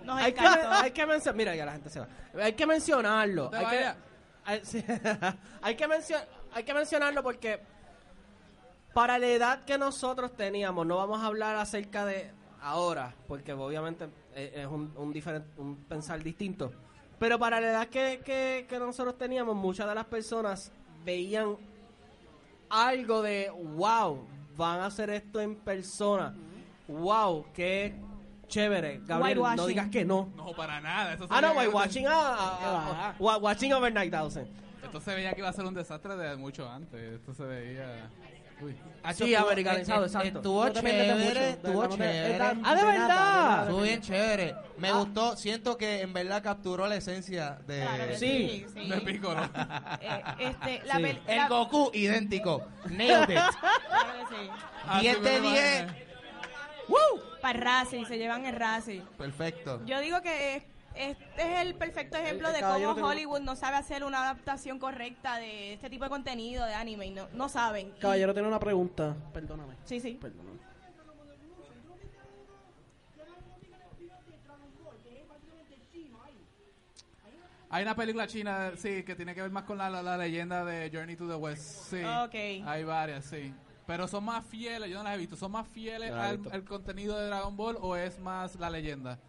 Speaker 4: Nos
Speaker 1: Hay que, hay que mencionar, mira, ya la gente se va. Hay que mencionarlo.
Speaker 5: No
Speaker 1: hay, que, hay, sí, hay que mencio- hay que mencionarlo porque para la edad que nosotros teníamos, no vamos a hablar acerca de ahora, porque obviamente eh, es un, un, pensar distinto. Pero para la edad que, que, que nosotros teníamos, muchas de las personas veían algo de, wow, van a hacer esto en persona. Wow, qué chévere. Gabriel, no
Speaker 4: Whitewashing.
Speaker 1: digas que no.
Speaker 5: No, para nada. Eso
Speaker 1: Ah, no, watching, ah, ah, ah, ah, watching over 9000.
Speaker 5: Esto se veía que iba a ser un desastre de mucho antes. Esto se veía...
Speaker 1: Sí, americanizado, exacto.
Speaker 3: Estuvo chévere, estuvo chévere.
Speaker 1: Ah, ¿de verdad?
Speaker 3: Estuvo bien chévere. Me gustó, siento que en verdad capturó la esencia de...
Speaker 1: Sí.
Speaker 5: De Piccolo.
Speaker 4: Eh, este, la
Speaker 1: Sí.
Speaker 4: pel-
Speaker 3: El Goku idéntico. Nailed it.
Speaker 4: Claro que sí.
Speaker 5: Así
Speaker 3: 10
Speaker 5: me
Speaker 3: de
Speaker 5: lo
Speaker 3: 10.
Speaker 5: imaginé.
Speaker 4: Para el Racing, se llevan el Racing.
Speaker 3: Perfecto.
Speaker 4: Yo digo que es- este es el perfecto ejemplo de cómo. Hollywood no sabe hacer una adaptación correcta de este tipo de contenido de anime. Y no, no saben.
Speaker 2: Caballero, y... tiene una pregunta. Perdóname.
Speaker 4: Sí, sí.
Speaker 2: Perdóname.
Speaker 5: Hay una película china, sí, que tiene que ver más con la, la, leyenda de Journey to the West. Sí.
Speaker 4: Okay.
Speaker 5: Hay varias, sí. Pero son más fieles, yo no las he visto, ¿son más fieles al, al, contenido de Dragon Ball o es más la leyenda?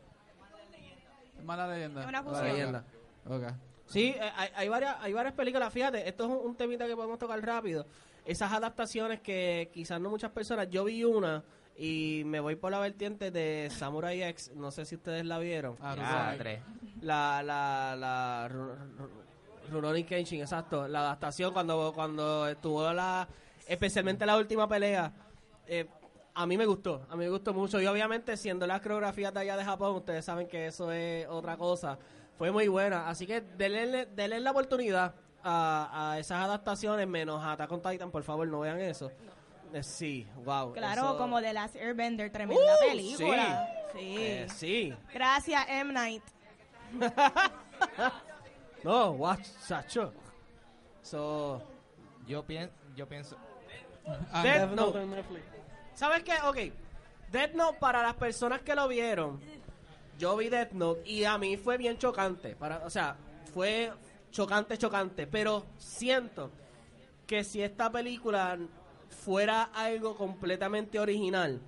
Speaker 5: Es más la leyenda.
Speaker 4: Es una
Speaker 5: Ok.
Speaker 4: fusión.
Speaker 1: leyenda.
Speaker 5: Ok.
Speaker 1: Sí, eh, hay, hay varias, hay varias películas. Fíjate, esto es un, un temita que podemos tocar rápido. Esas adaptaciones que quizás no muchas personas. Yo vi una y me voy por la vertiente de Samurai X. No sé si ustedes la vieron.
Speaker 5: Ah,
Speaker 3: tres.
Speaker 1: La, la, la Ru- Ru- Rurouni Kenshin, exacto. La adaptación cuando, cuando estuvo la, especialmente la última pelea. eh, a mí me gustó, a mí me gustó mucho. Y obviamente siendo las coreografías de allá de Japón, ustedes saben que eso es otra cosa. Fue muy buena. Así que denle, denle la oportunidad a, a esas adaptaciones, menos a Attack on Titan, por favor, no vean eso. Eh, sí, wow.
Speaker 4: Claro,
Speaker 1: eso-
Speaker 4: como The Last Airbender, tremenda
Speaker 1: Uh,
Speaker 4: película. Sí.
Speaker 1: eh, sí.
Speaker 4: Gracias, M. Night.
Speaker 1: No, watch, Sacho. So,
Speaker 3: Yo, pien, yo pienso...
Speaker 1: Death Note. ¿Sabes qué? Ok. Death Note, para las personas que lo vieron, yo vi Death Note y a mí fue bien chocante. Para, o sea, fue chocante, chocante. Pero siento que si esta película fuera algo completamente original,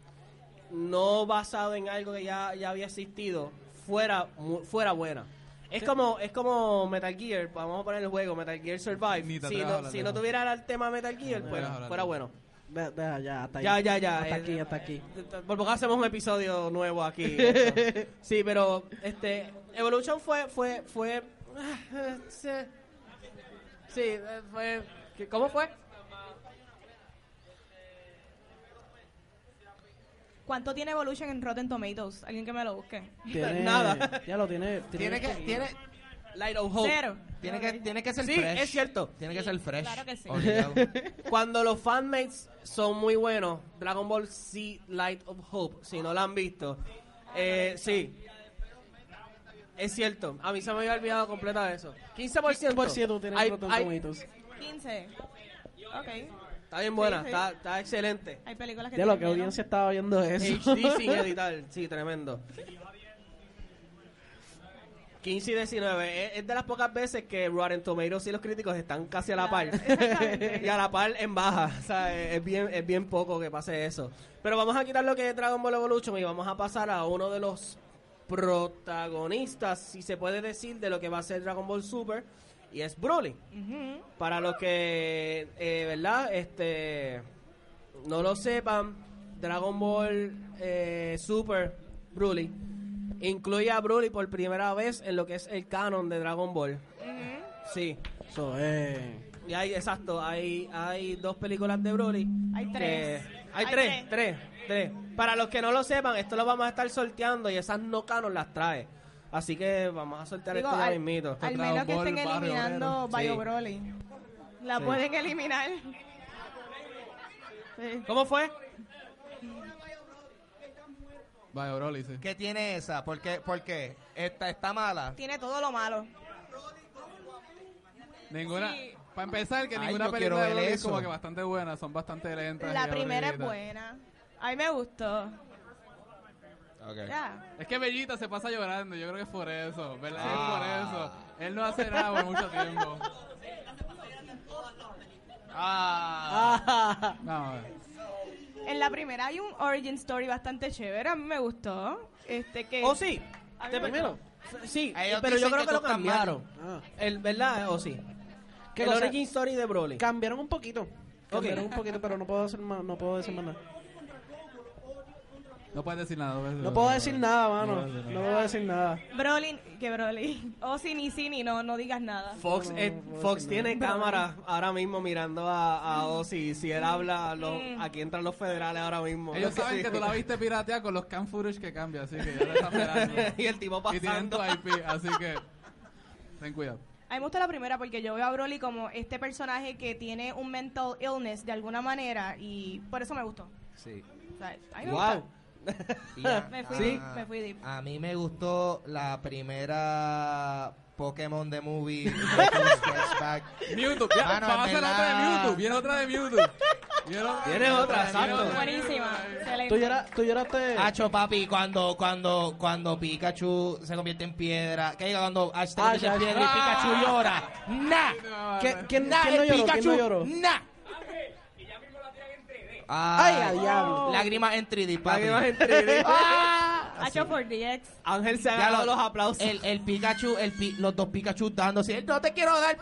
Speaker 1: no basado en algo que ya, ya había existido, fuera, mu- fuera buena. Es como, es como Metal Gear, vamos a poner el juego Metal Gear Survive. Si no, si no tuviera el tema Metal Gear,
Speaker 5: No
Speaker 1: pues, fuera bueno.
Speaker 2: De- ya, hasta ahí.
Speaker 1: Ya, ya, ya.
Speaker 2: Hasta aquí, hasta aquí.
Speaker 1: Por poco hacemos un episodio nuevo aquí. sí, pero este Evolution fue fue fue ah, sí, Sí, fue ¿qué- ¿Cómo fue?
Speaker 4: ¿Cuánto tiene Evolution en Rotten Tomatoes? Alguien que me lo busque.
Speaker 2: Tiene,
Speaker 1: Nada.
Speaker 2: Ya lo tiene.
Speaker 3: Tiene que,
Speaker 2: poquito.
Speaker 3: tiene,
Speaker 1: Light of Hope.
Speaker 4: Cero.
Speaker 3: tiene,
Speaker 4: Ok.
Speaker 3: que, tiene que ser
Speaker 1: Sí,
Speaker 3: fresh.
Speaker 1: es cierto.
Speaker 3: Tiene que ser fresh.
Speaker 4: Claro que sí.
Speaker 1: Cuando los fanmates son muy buenos, Dragon Ball Z Light of Hope, si no la han visto, eh, sí. Es cierto, a mí se me había olvidado completa eso. 15%.
Speaker 2: Por ciento tiene
Speaker 1: Hay-
Speaker 2: Rotten
Speaker 1: hay-
Speaker 2: Tomatoes.
Speaker 4: 15. Ok.
Speaker 1: Está bien buena,
Speaker 4: Sí, sí.
Speaker 1: Está, está excelente.
Speaker 4: Hay películas que
Speaker 2: Ya lo que audiencia estaba viendo eso.
Speaker 1: HD sin editar, sí, tremendo. 15 y 19. Es, es de las pocas veces que Rotten Tomatoes y los críticos están casi a la par. Y a la par en baja. O sea, es es bien, es bien poco que pase eso. Pero vamos a quitar lo que es Dragon Ball Evolution y vamos a pasar a uno de los protagonistas, si se puede decir, de lo que va a ser Dragon Ball Super. Y es Broly. Para los que, eh, ¿verdad? Este, no lo sepan, Dragon Ball eh, Super Broly incluye a Broly por primera vez en lo que es el canon de Dragon Ball.
Speaker 4: Ujú.
Speaker 1: Sí.
Speaker 2: Eso es.
Speaker 1: Y hay, exacto, hay, hay dos películas de Broly.
Speaker 4: Hay tres.
Speaker 1: que- hay,
Speaker 4: Hay
Speaker 1: tres,
Speaker 4: tres.
Speaker 1: tres, tres. Para los que no lo sepan, esto lo vamos a estar sorteando y esas no canon las trae. Así que vamos a sortear
Speaker 4: Digo,
Speaker 1: esto ya
Speaker 4: al,
Speaker 1: mismito.
Speaker 4: al
Speaker 5: Dragon
Speaker 4: menos que
Speaker 5: Ball,
Speaker 4: estén eliminando. Bio
Speaker 1: Sí.
Speaker 4: Broly. La
Speaker 1: Sí.
Speaker 4: pueden eliminar. Sí.
Speaker 1: ¿Cómo fue?
Speaker 5: Vaya, Broly, sí.
Speaker 3: ¿Qué tiene esa? ¿Por qué? ¿Por qué? ¿Está, está mala?
Speaker 4: Tiene todo lo malo.
Speaker 5: Ninguna.
Speaker 4: Sí.
Speaker 5: Para empezar, que
Speaker 3: Ay,
Speaker 5: ninguna
Speaker 3: yo
Speaker 5: película
Speaker 3: quiero
Speaker 5: de
Speaker 3: ver
Speaker 5: Broly es
Speaker 3: eso.
Speaker 5: como que bastante buena, son bastante lentas.
Speaker 4: La
Speaker 5: y
Speaker 4: primera es buena. A mí me gustó.
Speaker 3: Okay.
Speaker 4: Ya.
Speaker 5: Es que Bellita se pasa llorando, yo creo que es por eso, ¿verdad?
Speaker 3: Ah.
Speaker 5: Es por eso. Él no hace nada por mucho tiempo.
Speaker 3: Ah.
Speaker 5: A ver.
Speaker 4: En la primera hay un origin story bastante chévere. A mí me gustó. Este que.
Speaker 1: ¿O sí?
Speaker 4: A mí
Speaker 1: ¿De
Speaker 4: me
Speaker 1: primero? Sí,
Speaker 3: Ellos
Speaker 1: pero yo
Speaker 3: dicen
Speaker 1: creo
Speaker 3: que
Speaker 1: que, lo cambiaron.
Speaker 2: Ah.
Speaker 1: El, ¿Verdad? ¿O sí?
Speaker 2: ¿Qué
Speaker 1: el origin story de Broly.
Speaker 2: Cambiaron un poquito. Cambiaron un poquito, pero no puedo hacer más, no puedo decir más nada.
Speaker 5: No puedes decir nada.
Speaker 2: No puedo decir nada, mano. No puedo decir nada.
Speaker 4: Broly. Que Broly. O si ni si ni no, no digas nada.
Speaker 1: Fox,
Speaker 2: No,
Speaker 1: eh, Fox tiene cámara ahora mismo mirando a, a Ozzy. Si él habla, lo-
Speaker 4: Mm.
Speaker 1: aquí entran los federales ahora mismo.
Speaker 5: Ellos saben
Speaker 1: Sí.
Speaker 5: que tú la viste piratear con los can footage que cambia, así que ya te están mirando.
Speaker 1: y el tipo
Speaker 5: y tienen tu
Speaker 1: pasando.
Speaker 5: IP, así que ten cuidado.
Speaker 4: A mí me gusta la primera porque yo veo a Broly como este personaje que tiene un mental illness de alguna manera y por eso me gustó.
Speaker 3: Sí.
Speaker 4: O sea, a mí me
Speaker 1: Wow.
Speaker 3: A-
Speaker 4: Me fui
Speaker 1: Sí.
Speaker 4: deep, me fui deep.
Speaker 3: A mí me gustó la primera Pokémon de movie.
Speaker 5: Mewtwo, ya,
Speaker 3: Mano,
Speaker 5: vamos a
Speaker 3: en
Speaker 5: hacer otra de Mewtwo, viene otra de Mewtwo.
Speaker 1: Tienes otra, exacto.
Speaker 4: Buenísima. Excelente.
Speaker 2: Tú, llora- tú lloraste.
Speaker 3: Hacho, papi, cuando, cuando, cuando Pikachu se convierte en piedra, que diga cuando Ash se convierte en piedra y. Pikachu llora. Nah.
Speaker 2: ¿Quién, quién- no lloró? ¿Quién no lloró?
Speaker 3: Nah.
Speaker 2: Ay, a diablo.
Speaker 3: Lágrimas en 3D, papi.
Speaker 1: Lágrimas en 3D.
Speaker 3: Ah.
Speaker 4: Hacho for DX.
Speaker 1: Ángel se ha
Speaker 3: Ya
Speaker 1: ganado
Speaker 3: lo-
Speaker 1: los aplausos.
Speaker 3: El, el Pikachu, el pi- los dos Pikachu dándose. No te quiero dar.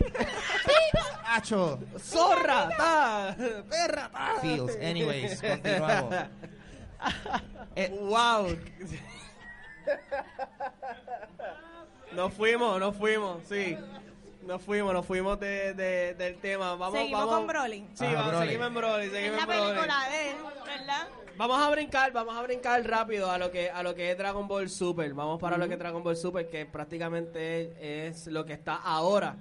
Speaker 3: Hacho.
Speaker 1: ¡Zorra! ¡Ta! ¡Perra! ta.
Speaker 3: Feels. Anyways, continuamos. Eh,
Speaker 1: ¡Wow! Nos fuimos, nos fuimos, sí. Nos fuimos, nos fuimos de, de- del tema. Vamos,
Speaker 4: Seguimos
Speaker 1: vamos.
Speaker 4: con Broly.
Speaker 1: Sí, vamos,
Speaker 3: Broly.
Speaker 1: seguimos en Broly,
Speaker 4: Es
Speaker 1: seguimos
Speaker 4: la
Speaker 1: en Broly.
Speaker 4: película de él, ¿verdad?
Speaker 1: Vamos a brincar, vamos a brincar rápido a lo que a lo que es Dragon Ball Super. Vamos para lo que es Dragon Ball Super, que prácticamente es lo que está ahora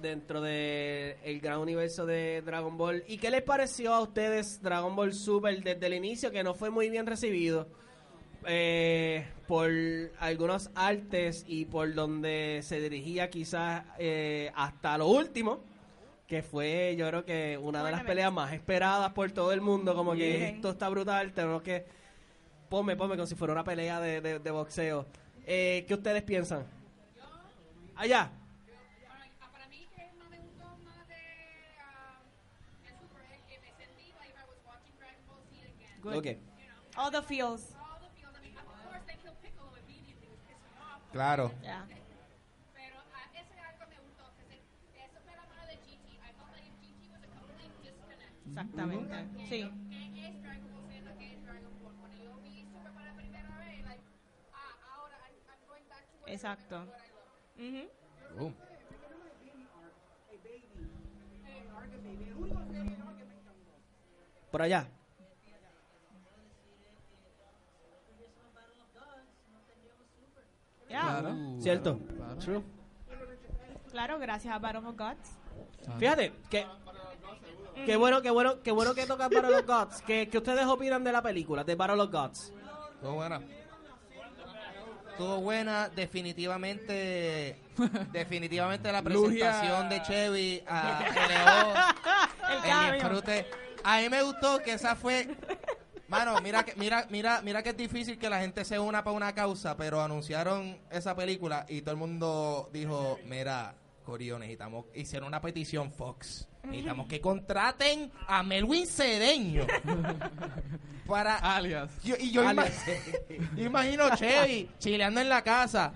Speaker 1: dentro del el gran universo de Dragon Ball. ¿Y qué les pareció a ustedes Dragon Ball Super desde el inicio, que no fue muy bien recibido? Eh, por algunos artes y por donde se dirigía quizás eh, hasta lo último, que fue yo creo que una de las peleas más esperadas por todo el mundo, como que
Speaker 4: Bien.
Speaker 1: esto está brutal, tenemos que... Ponme, ponme como si fuera una pelea de, de- de boxeo. Eh, ¿Qué ustedes piensan? Allá.
Speaker 6: Para, para mí que no complete disconnect.
Speaker 4: Exactamente. Sí.
Speaker 6: ¿Qué es Dragon Ball Z? ¿Qué es Dragon Ball? Cuando yo vi Super por la primera vez, like, ah, ahora I'm, I'm going back to what
Speaker 4: Exacto. Ujú.
Speaker 3: Uh.
Speaker 1: Por allá.
Speaker 4: Yeah.
Speaker 5: Claro.
Speaker 1: ¿Cierto?
Speaker 5: Claro.
Speaker 2: True.
Speaker 4: Claro, gracias a Battle of Gods.
Speaker 1: Fíjate, que... Qué bueno, qué bueno, qué bueno que toca Battle of Gods. ¿Qué, qué ustedes opinan de la película, de Battle of Gods?
Speaker 3: Estuvo buena. Estuvo buena, definitivamente. definitivamente la
Speaker 5: Lugia.
Speaker 3: presentación de Chevy a elevó
Speaker 4: El
Speaker 3: el
Speaker 4: cambio.
Speaker 3: disfrute. A mí me gustó que esa fue. Mano, mira que mira mira mira que es difícil que la gente se una para una causa, pero anunciaron esa película y todo el mundo dijo, mira, Corio, necesitamos hicieron una petición Fox. Necesitamos que contraten a Melwin Cedeño para
Speaker 5: Alias.
Speaker 3: yo- y yo, ima- yo imagino Chevy chileando en la casa.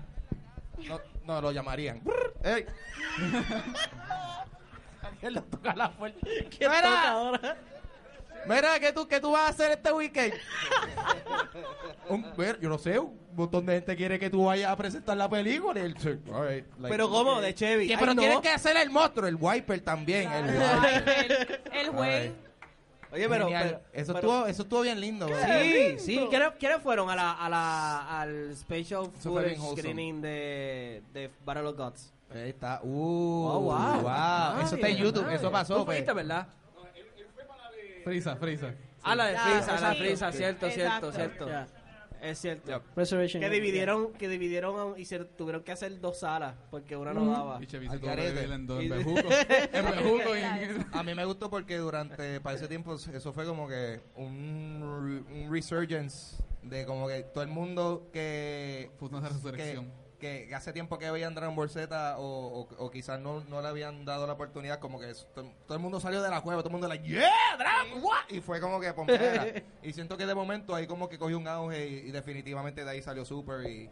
Speaker 3: No, no lo llamarían. Ey. Alguien le toca la puerta.
Speaker 2: ¿Qué toca ahora?
Speaker 3: Mira, ¿qué tú, ¿qué tú vas a hacer este weekend? Un- mira, yo no sé, un montón de gente quiere que tú vayas a presentar la película. Y all right, like-
Speaker 1: Pero ¿cómo? De Chevy.
Speaker 3: ¿Qué,
Speaker 1: Ay,
Speaker 3: pero
Speaker 1: no.
Speaker 3: tienen que hacer el monstruo, el wiper también. El wiper.
Speaker 4: El, el güey.
Speaker 1: Oye, pero...
Speaker 3: Genial.
Speaker 1: pero-
Speaker 3: eso,
Speaker 1: pero-
Speaker 3: estuvo, eso estuvo bien lindo. bro.
Speaker 1: Sí, sí. ¿Quiénes, quiénes fueron a la, a la, al special
Speaker 3: Eso fue bien
Speaker 1: footage
Speaker 3: wholesome.
Speaker 1: screening de, de Battle of Gods?
Speaker 3: Ahí está. Uh,
Speaker 1: Oh, wow.
Speaker 3: wow. Eso está en YouTube. Eso pasó.
Speaker 1: Tú
Speaker 3: pues.
Speaker 1: fuiste, ¿verdad?
Speaker 5: Frisa, frisa.
Speaker 1: Ah, la de
Speaker 4: Ah,
Speaker 1: Frisa, la de
Speaker 4: sí.
Speaker 1: Frisa, cierto, cierto,
Speaker 4: Exacto.
Speaker 1: cierto.
Speaker 2: Ya.
Speaker 1: Es cierto. Que dividieron, que dividieron, hicieron, tuvieron que hacer dos salas porque una no daba.
Speaker 5: Y Chevy
Speaker 3: Al
Speaker 5: se tuvo que
Speaker 3: garete.
Speaker 5: dividir en dos,
Speaker 1: Y-
Speaker 5: en bejuco. En bejuco y en...
Speaker 3: A mí me gustó porque durante, para ese tiempo, eso fue como que un, un resurgence de como que todo el mundo que,
Speaker 5: Fue una
Speaker 3: que,
Speaker 5: resurrección.
Speaker 3: Que hace tiempo que veían Dragon Ball Z o, o, o quizás no, no le habían dado la oportunidad, como que eso, todo, todo el mundo salió de la cueva, todo el mundo like, yeah, Dragon, what? Y fue como que pompera. y siento que de momento ahí como que cogió un auge y, y definitivamente de ahí salió Super y,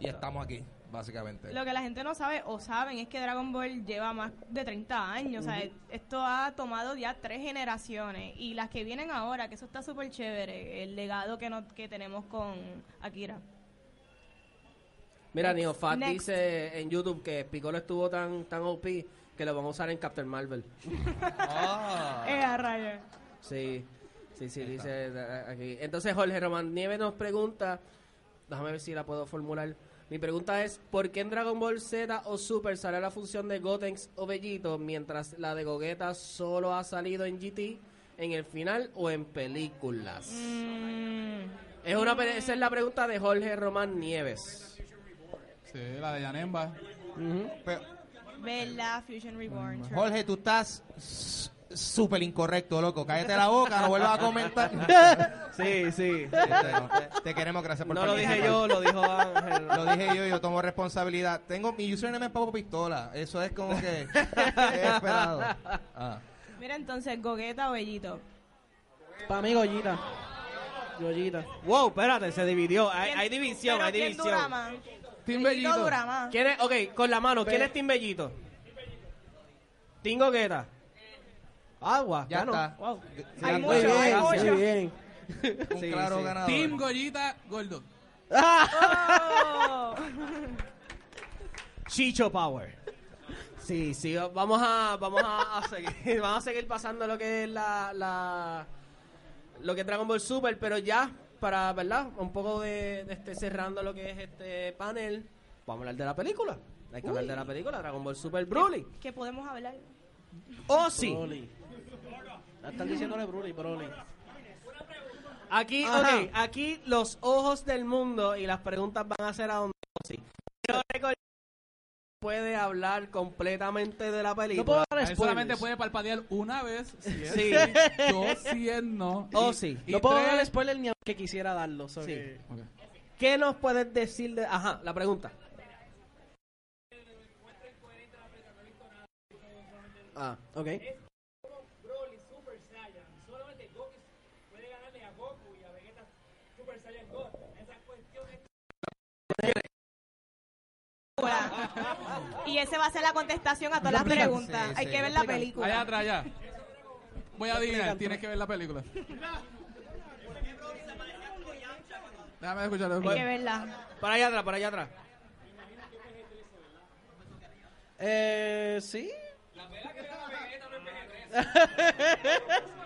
Speaker 3: y estamos aquí, básicamente.
Speaker 4: Lo que la gente no sabe o saben es que Dragon Ball lleva más de 30 años. O sea, esto ha tomado ya tres generaciones. Y las que vienen ahora, que eso está súper chévere, el legado que, no, que tenemos con Akira.
Speaker 1: Mira, Neofat
Speaker 4: Next.
Speaker 1: dice en YouTube que Piccolo estuvo tan, tan OP que lo van a usar en Captain Marvel.
Speaker 3: Ah.
Speaker 4: Eh, a rayos.
Speaker 1: Sí, sí, sí, dice eh, aquí. Entonces Jorge Román Nieves nos pregunta, déjame ver si la puedo formular. Mi pregunta es, ¿por qué en Dragon Ball Z o Super sale la función de Gotenks o Bellito mientras la de Gogeta solo ha salido en GT, en el final o en películas?
Speaker 4: Mm,
Speaker 1: Es una, esa es la pregunta de Jorge Román Nieves.
Speaker 5: Sí, la de Yanemba.
Speaker 3: Pero,
Speaker 4: Bella, Fusion Reborn. true.
Speaker 3: Jorge, tú estás súper incorrecto, loco. Cállate la boca, no vuelvas a comentar.
Speaker 1: Sí, sí.
Speaker 3: Este, no, te, te queremos, gracias por
Speaker 1: No lo dije yo, lo dijo Ángel.
Speaker 3: Lo dije yo, yo tomo responsabilidad. Tengo mi username es Papo Pistola. Eso es como que he esperado. Ah.
Speaker 4: Mira entonces, Gogueta o Bellito.
Speaker 2: Para mí, Goyita. Goyita.
Speaker 1: Wow, espérate, se dividió. Hay,
Speaker 4: ¿Quién-
Speaker 1: hay división,
Speaker 4: pero
Speaker 1: hay
Speaker 4: ¿quién
Speaker 1: división.
Speaker 4: dura más?
Speaker 5: Team
Speaker 4: Bellito dura más.
Speaker 1: ¿Quién es? Ok, con la mano, ¿quién
Speaker 2: Pe-
Speaker 1: es Team Bellito? Team Gogueta. Agua,
Speaker 3: Ya
Speaker 1: ganó.
Speaker 3: está.
Speaker 1: Wow.
Speaker 4: Hay
Speaker 2: Muy
Speaker 4: mucho, hay
Speaker 2: bien,
Speaker 4: mucho.
Speaker 2: muy bien.
Speaker 3: Un
Speaker 1: Sí,
Speaker 3: claro
Speaker 1: sí.
Speaker 3: ganador.
Speaker 5: Team Goyita Gordo.
Speaker 4: Oh.
Speaker 1: Chicho Power. Sí, sí, vamos a, vamos a, a seguir, vamos a seguir pasando lo que es la, la, lo que es Dragon Ball Super, pero ya para, ¿verdad? Un poco de, de este cerrando lo que es este panel, vamos a hablar de la película. Hay que hablar de la película Dragon Ball Super Broly.
Speaker 4: que podemos hablar.
Speaker 1: Oh sí.
Speaker 2: Broly. Están diciéndole Broly, Broly.
Speaker 1: Aquí,
Speaker 2: Ajá.
Speaker 1: ok, aquí los ojos del mundo y las preguntas van a ser a donde sí. Recordar puede hablar completamente de la
Speaker 2: No
Speaker 1: película.
Speaker 2: puedo dar
Speaker 5: Él
Speaker 2: spoilers.
Speaker 5: solamente puede parpadear una vez. Si es
Speaker 1: Sí.
Speaker 5: Dos si es no.
Speaker 1: Oh,
Speaker 5: Y-
Speaker 1: sí.
Speaker 5: y
Speaker 2: No puedo
Speaker 5: tres-
Speaker 2: dar spoiler ni aunque quisiera darlo. so
Speaker 1: Sí. ¿Qué nos puedes decir de.? Ajá, la pregunta. Ah,
Speaker 2: Ok.
Speaker 7: Y
Speaker 4: ese va a ser la contestación a todas las preguntas.
Speaker 3: Sí,
Speaker 4: Hay
Speaker 3: sí,
Speaker 4: que ver la
Speaker 2: explican.
Speaker 4: película.
Speaker 5: Allá atrás, ya. Voy a adivinar, tienes que ver la película. Déjame escucharlo.
Speaker 4: Hay que verla.
Speaker 1: para allá atrás, para allá atrás.
Speaker 2: Eh, sí.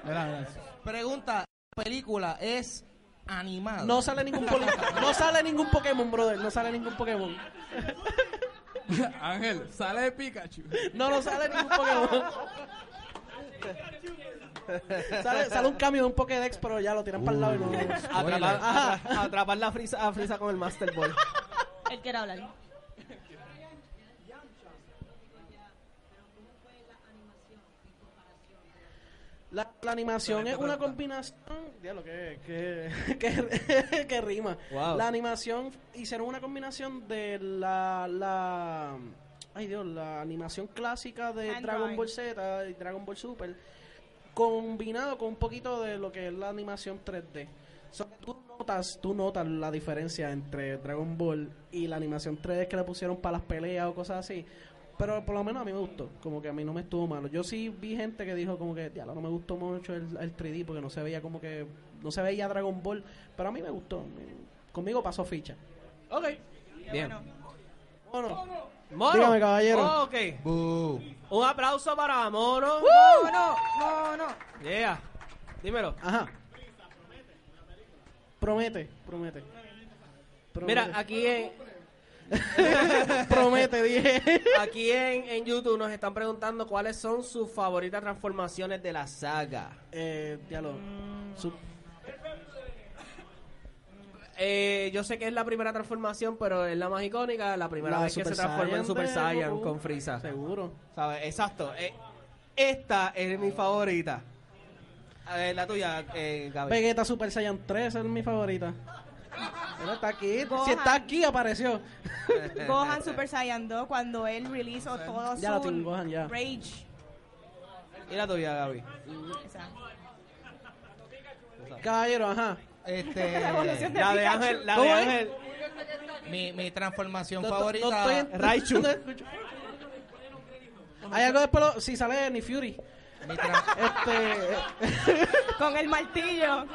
Speaker 5: Mira, mira.
Speaker 3: Pregunta, película es animada.
Speaker 2: No sale ningún poli- no sale ningún Pokémon, brother. No sale ningún Pokémon.
Speaker 5: Ángel, sale Pikachu.
Speaker 2: No, no sale ningún Pokémon. sale, sale un cambio de un Pokédex, pero ya lo tiran para el lado y no.
Speaker 1: Atrapar, atra- atrapar la frisa, a Frisa con el Master Ball.
Speaker 4: Él quiere hablar.
Speaker 2: La, la animación es una combinación. Diablo, que, que, que, que rima.
Speaker 1: Wow.
Speaker 2: La animación hicieron una combinación de la. la ay Dios, la animación clásica de Dragon. Ball Z y Dragon Ball Super, combinado con un poquito de lo que es la animación 3D. So, tú, notas, tú notas la diferencia entre Dragon Ball y la animación 3D que le pusieron para las peleas o cosas así. Pero por lo menos a mí me gustó, como que a mí no me estuvo malo. Yo sí vi gente que dijo como que, ya no me gustó mucho el, el 3D porque no se veía como que, no se veía Dragon Ball, pero a mí me gustó. Conmigo pasó ficha.
Speaker 1: Ok. Bien.
Speaker 2: ¿O no?
Speaker 1: Mono.
Speaker 2: Dígame, caballero.
Speaker 1: Ok.
Speaker 3: Boo.
Speaker 1: Un aplauso para Mono.
Speaker 4: No, no, no, no.
Speaker 1: Yeah. Dímelo.
Speaker 2: Ajá. Promete, promete. Promete.
Speaker 1: Mira, aquí
Speaker 2: promete, dije.
Speaker 1: aquí en, en YouTube nos están preguntando cuáles son sus favoritas transformaciones de la saga.
Speaker 2: eh, diálogo. Su-
Speaker 1: Eh, yo sé que es la primera transformación, pero es la más icónica, la primera
Speaker 2: la
Speaker 1: vez que se transforma en Super Saiyan
Speaker 2: Goku.
Speaker 1: con Frieza.
Speaker 2: Seguro.
Speaker 1: ¿Sabes? Exacto. Eh, esta es mi favorita. A ver, la tuya, eh, Gaby.
Speaker 2: Vegeta Super Saiyan 3 es mi favorita. Mira, está aquí.
Speaker 4: Gohan.
Speaker 2: Si está aquí, apareció.
Speaker 4: Gohan Super Saiyan 2 cuando él realizó todo
Speaker 2: Ya
Speaker 4: su
Speaker 2: tengo, Gohan, ya.
Speaker 4: rage.
Speaker 1: Y la tuya, Gaby.
Speaker 2: Caballero, ajá.
Speaker 3: Este,
Speaker 1: La de. Ángel, la
Speaker 2: ¿Cómo
Speaker 1: de? Ángel.
Speaker 3: mi, mi transformación
Speaker 2: No-
Speaker 3: favorita.
Speaker 2: no estoy en-
Speaker 1: Raichu.
Speaker 2: Hay algo después, si sale ni Fury.
Speaker 3: mi
Speaker 2: Este.
Speaker 4: Con el martillo.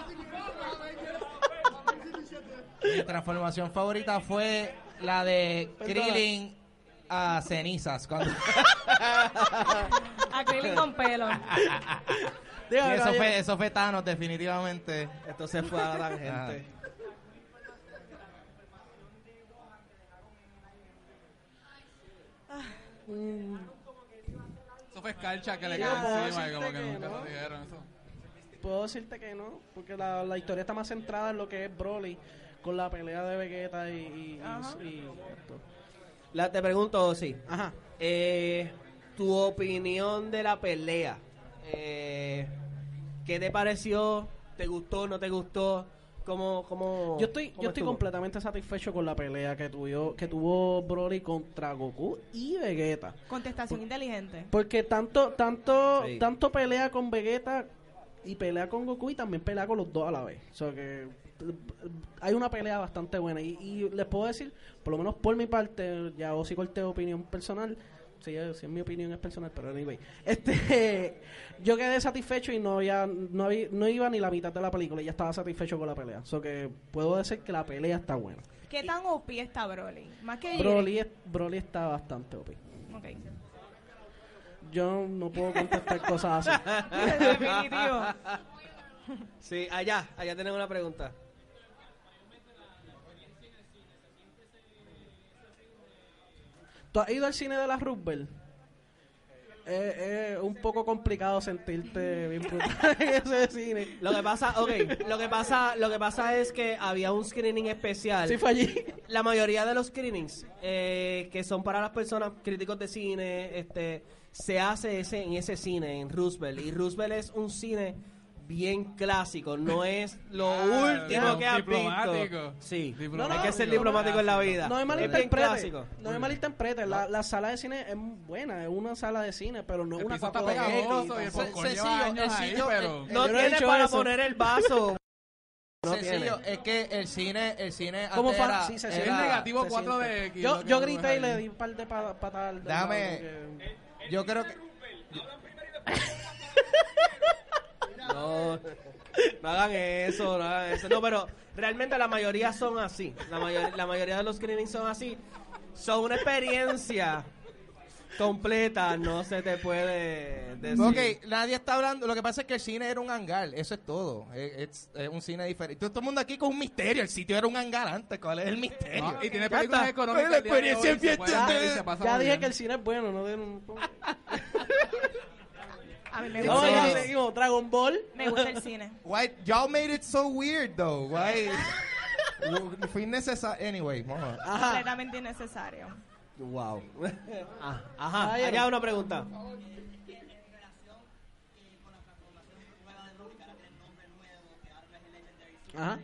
Speaker 3: Mi transformación favorita fue la de. Krillin a cenizas. Cuando,
Speaker 4: Acrylic con pelo.
Speaker 3: Sí, eso, fue, eso fue Thanos, definitivamente.
Speaker 1: Esto se fue a la tangente.
Speaker 5: Eso fue escarcha que le cayó
Speaker 2: puedo
Speaker 5: encima y como que
Speaker 2: decirte que
Speaker 5: nunca
Speaker 2: no.
Speaker 5: dijeron eso.
Speaker 2: Puedo decirte que no, porque la, la historia está más centrada en lo que es Broly con la pelea de Vegeta y, y, y-
Speaker 4: Ajá.
Speaker 2: y esto.
Speaker 1: La, te pregunto, sí.
Speaker 2: Ajá.
Speaker 1: Eh, tu opinión de la pelea. Eh, ¿Qué te pareció? ¿Te gustó? ¿No te gustó? ¿Cómo, cómo,
Speaker 2: Yo estoy,
Speaker 1: cómo
Speaker 2: yo estoy
Speaker 1: estuvo?
Speaker 2: completamente satisfecho con la pelea que tuvo, que tuvo Broly contra Goku y Vegeta.
Speaker 4: Contestación inteligente.
Speaker 2: Porque tanto, tanto,
Speaker 1: Sí.
Speaker 2: tanto pelea con Vegeta y pelea con Goku y también pelea con los dos a la vez. O sea que hay una pelea bastante buena. Y, y les puedo decir, por lo menos por mi parte, ya o si corté opinión personal. Sí, eh, sí, en mi opinión es personal, pero anyway. Este, yo quedé satisfecho y no había, no había, no iba ni la mitad de la película y ya estaba satisfecho con la pelea. O sea que puedo decir que la pelea está buena.
Speaker 4: ¿Qué tan OP está Broly? Más que
Speaker 2: Broly, es- Broly está bastante OP.
Speaker 4: Ok.
Speaker 2: Yo no puedo contestar cosas así.
Speaker 4: Definitivo.
Speaker 1: Sí, allá, allá tenemos una pregunta.
Speaker 2: ¿Tú has ido al cine de la Roosevelt? Es un poco complicado sentirte bien en ese cine.
Speaker 1: Lo que pasa, ok, lo que pasa, lo que pasa es que había un screening especial.
Speaker 2: Sí, fue allí.
Speaker 1: La mayoría de los screenings eh, que son para las personas críticos de cine, este, se hace ese en ese cine en Roosevelt y Roosevelt es un cine bien clásico, no es lo
Speaker 5: Ah,
Speaker 1: último
Speaker 5: no,
Speaker 1: que has
Speaker 5: diplomático.
Speaker 1: visto. Sí,
Speaker 5: Diplomático.
Speaker 1: hay que ser diplomático en la vida.
Speaker 2: No me
Speaker 1: es
Speaker 2: malinterprete.
Speaker 1: clásico.
Speaker 2: No me malinterprete. La, la sala de cine es buena, es una sala de cine, pero no es
Speaker 5: El
Speaker 2: una
Speaker 5: el popcorn lleva
Speaker 3: Sencillo,
Speaker 5: pero...
Speaker 1: No
Speaker 2: no
Speaker 1: tiene para
Speaker 2: eso.
Speaker 1: poner el vaso. No
Speaker 3: Sencillo,
Speaker 1: tiene.
Speaker 3: es que el cine, el cine
Speaker 2: ¿Cómo
Speaker 3: era-
Speaker 2: sí, se
Speaker 5: Es
Speaker 3: era-
Speaker 5: negativo
Speaker 2: se
Speaker 5: 4
Speaker 2: siente.
Speaker 5: de X,
Speaker 2: Yo, yo grité y le di un par de pa- patadas.
Speaker 3: Dame- Yo creo que
Speaker 1: No, no hagan eso, no hagan eso. No, pero realmente la mayoría son así. La, mayor- la mayoría de los screenings son así. Son una experiencia completa, no se te puede decir.
Speaker 3: Ok, nadie está hablando. Lo que pasa es que el cine era un hangar, eso es todo. Es, es- es un cine diferente. Todo el mundo aquí con un misterio. El sitio era un hangar antes. ¿Cuál es el misterio?
Speaker 5: No, y tiene
Speaker 3: Ya
Speaker 5: películas
Speaker 3: está.
Speaker 5: económicas
Speaker 3: La
Speaker 5: día de hoy,
Speaker 3: experiencia
Speaker 5: se se pasa
Speaker 2: Ya dije
Speaker 5: bien.
Speaker 2: que el cine es bueno, no de un...
Speaker 4: A mí me
Speaker 2: No,
Speaker 4: gusta,
Speaker 2: ya
Speaker 3: Sí.
Speaker 2: seguimos. Dragon Ball.
Speaker 4: me gusta el cine.
Speaker 3: Why y'all made it so weird though? Why? Fue innecesario. Anyway, vamos.
Speaker 4: Completamente innecesario.
Speaker 1: Wow. Ah, ajá,
Speaker 2: Ayer.
Speaker 1: allá una pregunta.
Speaker 2: Ajá.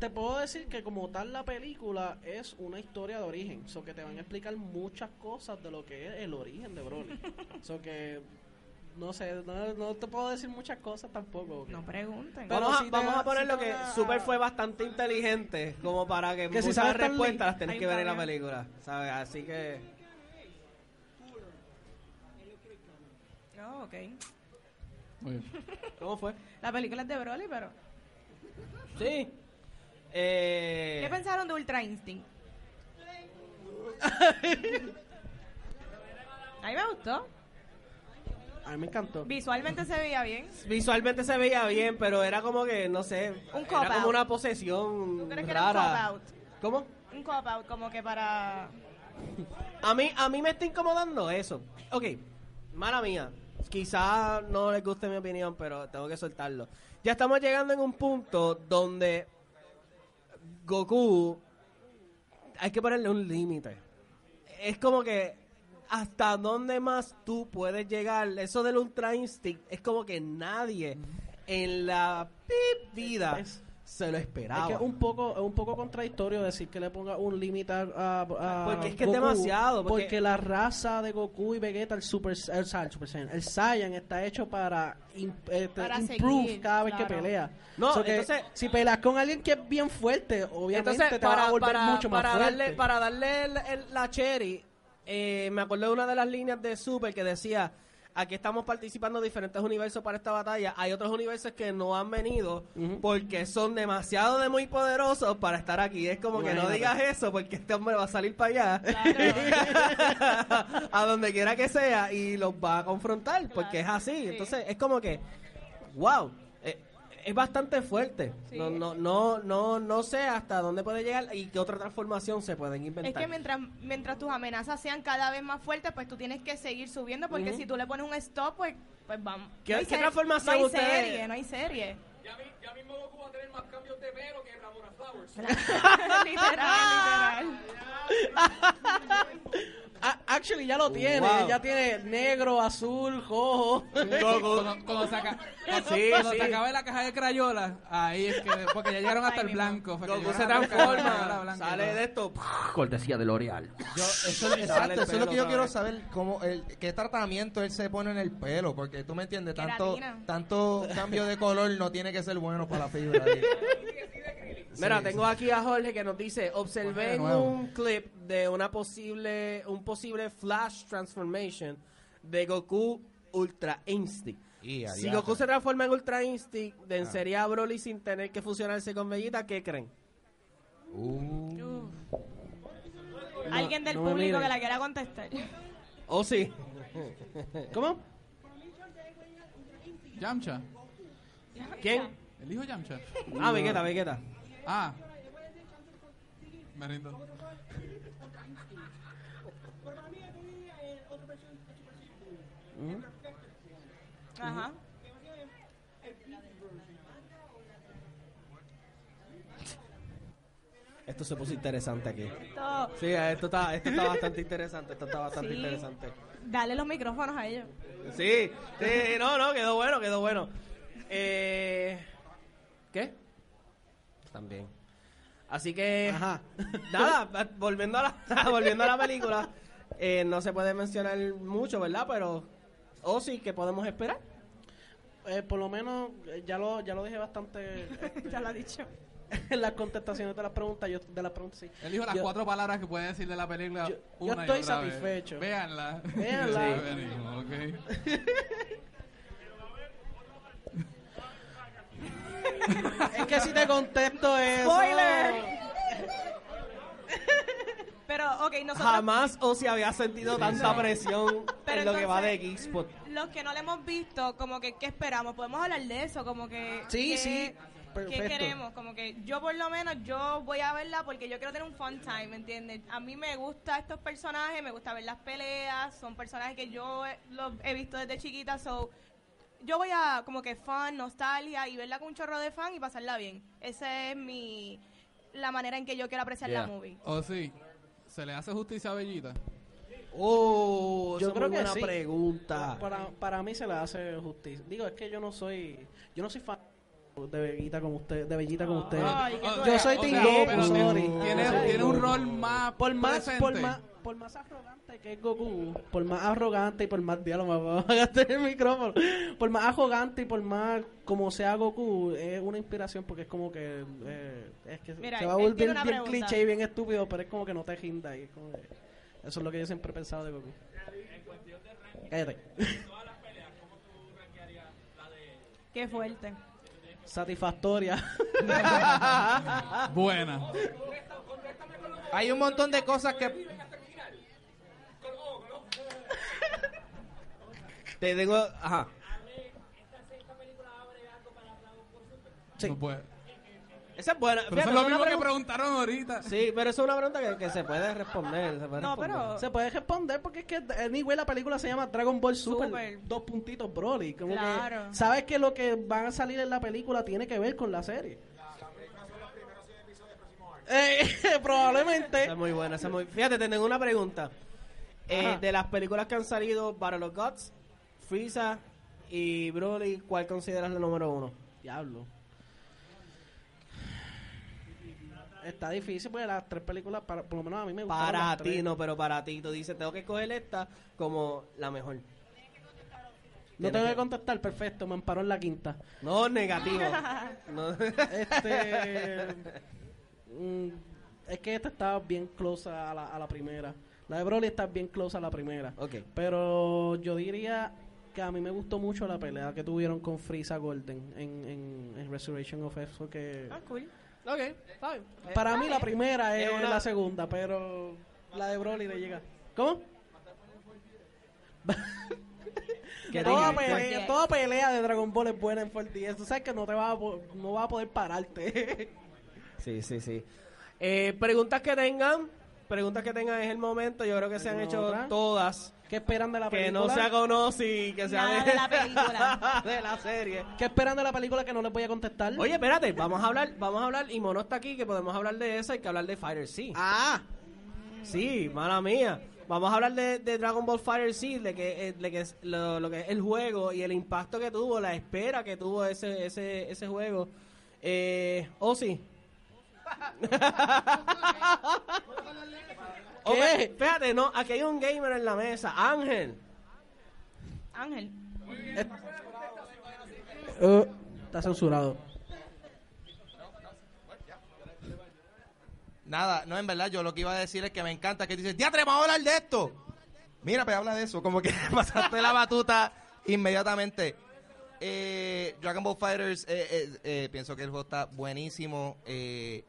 Speaker 2: Te puedo decir que como tal la película es una historia de origen, so que te van a explicar muchas cosas de lo que es el origen de Broly. so que no sé, no, no te puedo decir muchas cosas tampoco.
Speaker 4: No pregunten.
Speaker 2: Pero
Speaker 1: vamos
Speaker 2: te
Speaker 1: vamos
Speaker 2: va-
Speaker 1: a poner lo que Super fue bastante inteligente como para que,
Speaker 2: Que si
Speaker 1: muchas
Speaker 2: sabes
Speaker 1: respuestas las tenés que ver en la película, ¿sabes? Así que
Speaker 4: Oh, ok.
Speaker 5: Muy bien.
Speaker 1: ¿cómo fue?
Speaker 4: La película es de Broly, pero...
Speaker 1: Sí. Eh,
Speaker 4: ¿Qué pensaron de Ultra Instinct? A mí me gustó.
Speaker 2: A mí me encantó.
Speaker 4: Visualmente se veía bien.
Speaker 1: Visualmente se veía bien, pero era como que, no sé,
Speaker 4: Un
Speaker 1: era
Speaker 4: cop-out.
Speaker 1: como una posesión
Speaker 4: ¿Tú crees que era un
Speaker 1: rara.
Speaker 4: cop-out?
Speaker 1: ¿Cómo?
Speaker 4: Un cop-out, como que para...
Speaker 1: A mí, a mí me está incomodando eso. Ok, mala mía. Quizá no les guste mi opinión, pero tengo que soltarlo. Ya estamos llegando en un punto donde Goku hay que ponerle un límite. Es como que hasta dónde más tú puedes llegar. Eso del Ultra Instinct es como que nadie en la pip vida se lo esperaba.
Speaker 2: Es que es un poco, es un poco contradictorio decir que le ponga un límite a, a- a
Speaker 1: Porque es que es demasiado, porque-
Speaker 2: Porque... la raza de Goku y Vegeta, el Super, el, Sa- el Super Saiyan, el Saiyan está hecho para, este,
Speaker 4: Para
Speaker 2: improve
Speaker 4: seguir,
Speaker 2: cada vez que pelea.
Speaker 1: No,
Speaker 2: So que
Speaker 1: entonces-
Speaker 2: si peleas con alguien que es bien fuerte, obviamente
Speaker 1: Entonces,
Speaker 2: te va
Speaker 1: para,
Speaker 2: a volver
Speaker 1: para-
Speaker 2: mucho más
Speaker 1: para
Speaker 2: fuerte.
Speaker 1: darle, para darle el- el- la cherry, eh, me acuerdo de una de las líneas de Super que decía, aquí estamos participando diferentes universos para esta batalla, hay otros universos que no han venido porque son demasiado de muy poderosos para estar aquí. Es como que no digas eso porque este hombre va a salir para allá,
Speaker 4: Claro.
Speaker 1: a donde quiera que sea, y los va a confrontar porque es así.
Speaker 4: sí.
Speaker 1: Entonces es como que, wow. eh, es bastante fuerte.
Speaker 4: Sí.
Speaker 1: No, no, no, no, no sé hasta dónde puede llegar y qué otra transformación se pueden
Speaker 4: Es
Speaker 1: inventar.
Speaker 4: que mientras, mientras tus amenazas sean cada vez más fuertes, pues tú tienes que seguir subiendo, porque si tú le pones un stop, pues, pues vamos.
Speaker 1: ¿Qué-
Speaker 4: no
Speaker 1: qué transformación
Speaker 4: No hay
Speaker 1: ustedes-
Speaker 4: serie, no hay serie.
Speaker 7: Ya, mi- ya mismo Goku va a tener más cambios de pelo que Raúl
Speaker 4: literal, literal.
Speaker 2: Ah, actually, ya lo tiene.
Speaker 1: Wow.
Speaker 2: Ya tiene negro, azul, rojo.
Speaker 5: Cuando, cuando se, aca-
Speaker 1: Sí,
Speaker 5: cuando
Speaker 1: sí.
Speaker 5: se acabe la caja de crayola, ahí es que, porque ya llegaron hasta
Speaker 4: Ay,
Speaker 5: el blanco.
Speaker 1: Goku se
Speaker 5: de
Speaker 1: transforma,
Speaker 5: blanca,
Speaker 1: sale
Speaker 5: ¿no?
Speaker 1: de esto, cortesía de L'Oreal.
Speaker 3: Eso, exacto,
Speaker 1: el
Speaker 3: eso es lo que yo quiero saber, cómo el, qué tratamiento él se pone en el pelo, porque tú me entiendes, tanto,
Speaker 4: Queratina.
Speaker 3: tanto cambio de color no tiene que ser bueno para la fibra.
Speaker 1: Mira,
Speaker 3: Sí,
Speaker 1: tengo aquí a Jorge que nos dice, observé en un clip de una posible, un posible Flash Transformation de Goku Ultra Instinct.
Speaker 3: Y
Speaker 1: Si. Goku se transforma en Ultra Instinct,
Speaker 3: Ah.
Speaker 1: vencería a Broly sin tener que fusionarse con Vegeta, ¿qué creen?
Speaker 3: Uh,
Speaker 4: Alguien del
Speaker 2: no
Speaker 4: público que la quiera contestar.
Speaker 1: ¿O sí?
Speaker 2: ¿Cómo?
Speaker 5: Yamcha.
Speaker 1: ¿Quién?
Speaker 5: El hijo Yamcha.
Speaker 1: Ah, Vegeta, Vegeta.
Speaker 5: Ah. Me rindo.
Speaker 4: Ajá.
Speaker 1: Esto se puso interesante aquí.
Speaker 4: Esto-
Speaker 1: Sí, esto está, esto está bastante interesante, esto está bastante
Speaker 4: Sí.
Speaker 1: interesante.
Speaker 4: Dale los micrófonos a ellos.
Speaker 1: Sí, sí, no, no, quedó bueno, quedó bueno. Eh, ¿Qué? También. Así que,
Speaker 2: Ajá.
Speaker 1: nada, volviendo a la, volviendo a la película, eh, no se puede mencionar mucho, ¿verdad? Pero, o sí, que podemos esperar.
Speaker 2: Eh, por lo menos, eh, ya lo, ya lo dije bastante eh,
Speaker 4: ya lo ha dicho.
Speaker 2: en las contestaciones de las preguntas. Yo, de las preguntas, sí.
Speaker 5: Él dijo las
Speaker 2: Yo-
Speaker 5: cuatro palabras que puede decir de la película.
Speaker 2: Yo- yo
Speaker 5: una y
Speaker 2: estoy
Speaker 5: vez.
Speaker 2: satisfecho.
Speaker 5: Véanla.
Speaker 2: Véanla.
Speaker 5: Ya venimos, ok.
Speaker 2: Es que si te contesto eso.
Speaker 4: ¡Spoiler! Pero, ok, nosotros,
Speaker 1: Jamás o si había sentido tanta presión
Speaker 4: Pero
Speaker 1: en lo que va de Geekspot.
Speaker 4: los que no le hemos visto, como que, ¿qué esperamos? Podemos hablar de eso, como que...
Speaker 2: Sí,
Speaker 4: ¿qué-
Speaker 2: sí,
Speaker 4: ¿Qué
Speaker 2: perfecto.
Speaker 4: queremos? Como que yo por lo menos, yo voy a verla porque yo quiero tener un fun time, ¿me entiendes? A mí me gustan estos personajes, me gusta ver las peleas, son personajes que yo he- los he visto desde chiquita, so... Yo voy a como que fan, nostalgia y verla con un chorro de fan y pasarla bien. Esa es mi... La manera en que yo quiero apreciar
Speaker 1: Yeah.
Speaker 4: la movie.
Speaker 5: O sí. ¿Se le hace justicia a Bellita?
Speaker 1: Oh,
Speaker 2: Yo
Speaker 1: esa es
Speaker 2: creo
Speaker 1: muy
Speaker 2: que
Speaker 1: buena
Speaker 2: sí.
Speaker 1: pregunta.
Speaker 2: Para, para mí se le hace justicia. Digo, es que yo no soy. Yo no soy fan de Bellita como usted. De Bellita como usted.
Speaker 4: Ay, qué
Speaker 5: O-
Speaker 4: tú
Speaker 2: Yo soy
Speaker 5: o
Speaker 2: Team
Speaker 5: sea,
Speaker 2: Goku,
Speaker 5: pero
Speaker 2: sorry.
Speaker 5: tiene- Tiene,
Speaker 2: Yo soy
Speaker 5: tiene
Speaker 2: Team
Speaker 5: un rol más
Speaker 2: por más, por más, por más arrogante que es Goku, por más arrogante y por más diálogo, me voy a gastar el micrófono, por más arrogante y por más como sea Goku, es una inspiración porque es como que eh, es que
Speaker 4: Mira,
Speaker 2: se va a volver bien
Speaker 4: pregunta.
Speaker 2: cliché y bien estúpido, pero es como que no te ginda y es como que- eso es lo que yo siempre he pensado de Goku. Cállate.
Speaker 4: Qué fuerte.
Speaker 2: Satisfactoria.
Speaker 5: Buena.
Speaker 3: Hay un montón de cosas que...
Speaker 1: Te tengo, ajá.
Speaker 2: Sí.
Speaker 5: No puede.
Speaker 1: Esa es buena.
Speaker 5: Pero
Speaker 1: Fíjate,
Speaker 5: eso es lo mismo que
Speaker 1: pregunta-
Speaker 5: preguntaron ahorita.
Speaker 1: Sí, pero eso es una pregunta que, que se puede responder. se puede
Speaker 4: No,
Speaker 1: responder.
Speaker 4: pero-
Speaker 2: Se puede responder porque es que anyway la película se llama Dragon Ball Super,
Speaker 4: Super.
Speaker 2: dos puntitos Broly, como
Speaker 4: Claro.
Speaker 2: que sabes que lo que van a salir en la película tiene que ver con la serie. Eh, probablemente.
Speaker 1: Esa es muy buena. esa es muy... Fíjate, te tengo una pregunta. Eh, de las películas que han salido, Battle of Gods, Frieza y Broly, ¿cuál consideras la número uno?
Speaker 2: Diablo. Está difícil porque las tres películas, para- por lo menos a mí me gustaron
Speaker 1: Para
Speaker 2: las
Speaker 1: ti,
Speaker 2: tres.
Speaker 1: no, pero para ti. Tú dices, tengo que escoger esta como la mejor.
Speaker 2: No tengo que contestar, perfecto, me amparó en la quinta.
Speaker 1: No, negativo. No.
Speaker 2: Este. mm, es que esta está bien close a la, a la primera. La de Broly está bien close a la primera.
Speaker 1: ok.
Speaker 2: Pero yo diría que a mí me gustó mucho la pelea que tuvieron con Frieza Golden en, en, en Resurrection of F. Que
Speaker 4: Ah, cool.
Speaker 2: Para mí la primera es,
Speaker 1: es una-
Speaker 2: la segunda, pero la de Broly le llega. ¿Cómo?
Speaker 1: ¿Qué
Speaker 2: toda, pelea, toda pelea de Dragon Ball es buena en 4DS. Tú sabes que no te vas a, no vas a poder pararte.
Speaker 1: Sí, sí, sí. Eh, preguntas que tengan, preguntas que tengan es el momento. Yo creo que se han
Speaker 2: ¿Alguna
Speaker 1: hecho
Speaker 2: otra?
Speaker 1: todas.
Speaker 2: ¿Qué esperan de la
Speaker 1: que
Speaker 2: película?
Speaker 1: no sea conoce que sea
Speaker 4: Nada de la película.
Speaker 1: de la serie.
Speaker 2: ¿Qué esperan de la película que no les voy a contestar?
Speaker 1: Oye, espérate, vamos a hablar, vamos a hablar, y Mono está aquí, que podemos hablar de eso, hay que hablar de Fighter sí.
Speaker 2: Ah,
Speaker 1: Sí, mala mía. Vamos a hablar de, de Dragon Ball Fighter sí, de que, eh, de que es lo, lo que es el juego y el impacto que tuvo, la espera que tuvo ese, ese, ese juego. Eh, oh, sí. Oh,
Speaker 2: ¿Qué?
Speaker 1: Espérate, no, aquí hay un gamer en la mesa, Ángel.
Speaker 4: Ángel.
Speaker 2: Uh, está censurado.
Speaker 3: Nada, no, en verdad, yo lo que iba a decir es que me encanta que dices, ¡Diatre, vamos a hablar de esto! Mira, pues habla de eso, como que pasaste la batuta inmediatamente. Eh, Dragon Ball Fighters, eh, eh, eh, pienso que el juego está buenísimo, eh,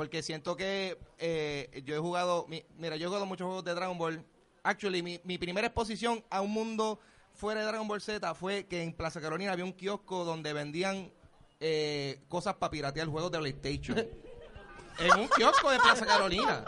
Speaker 3: porque siento que eh, yo he jugado, mi- mira, yo he jugado muchos juegos de Dragon Ball. Actually, mi, mi primera exposición a un mundo fuera de Dragon Ball Z fue que en Plaza Carolina había un kiosco donde vendían eh, cosas para piratear juegos de PlayStation. en un kiosco de Plaza Carolina.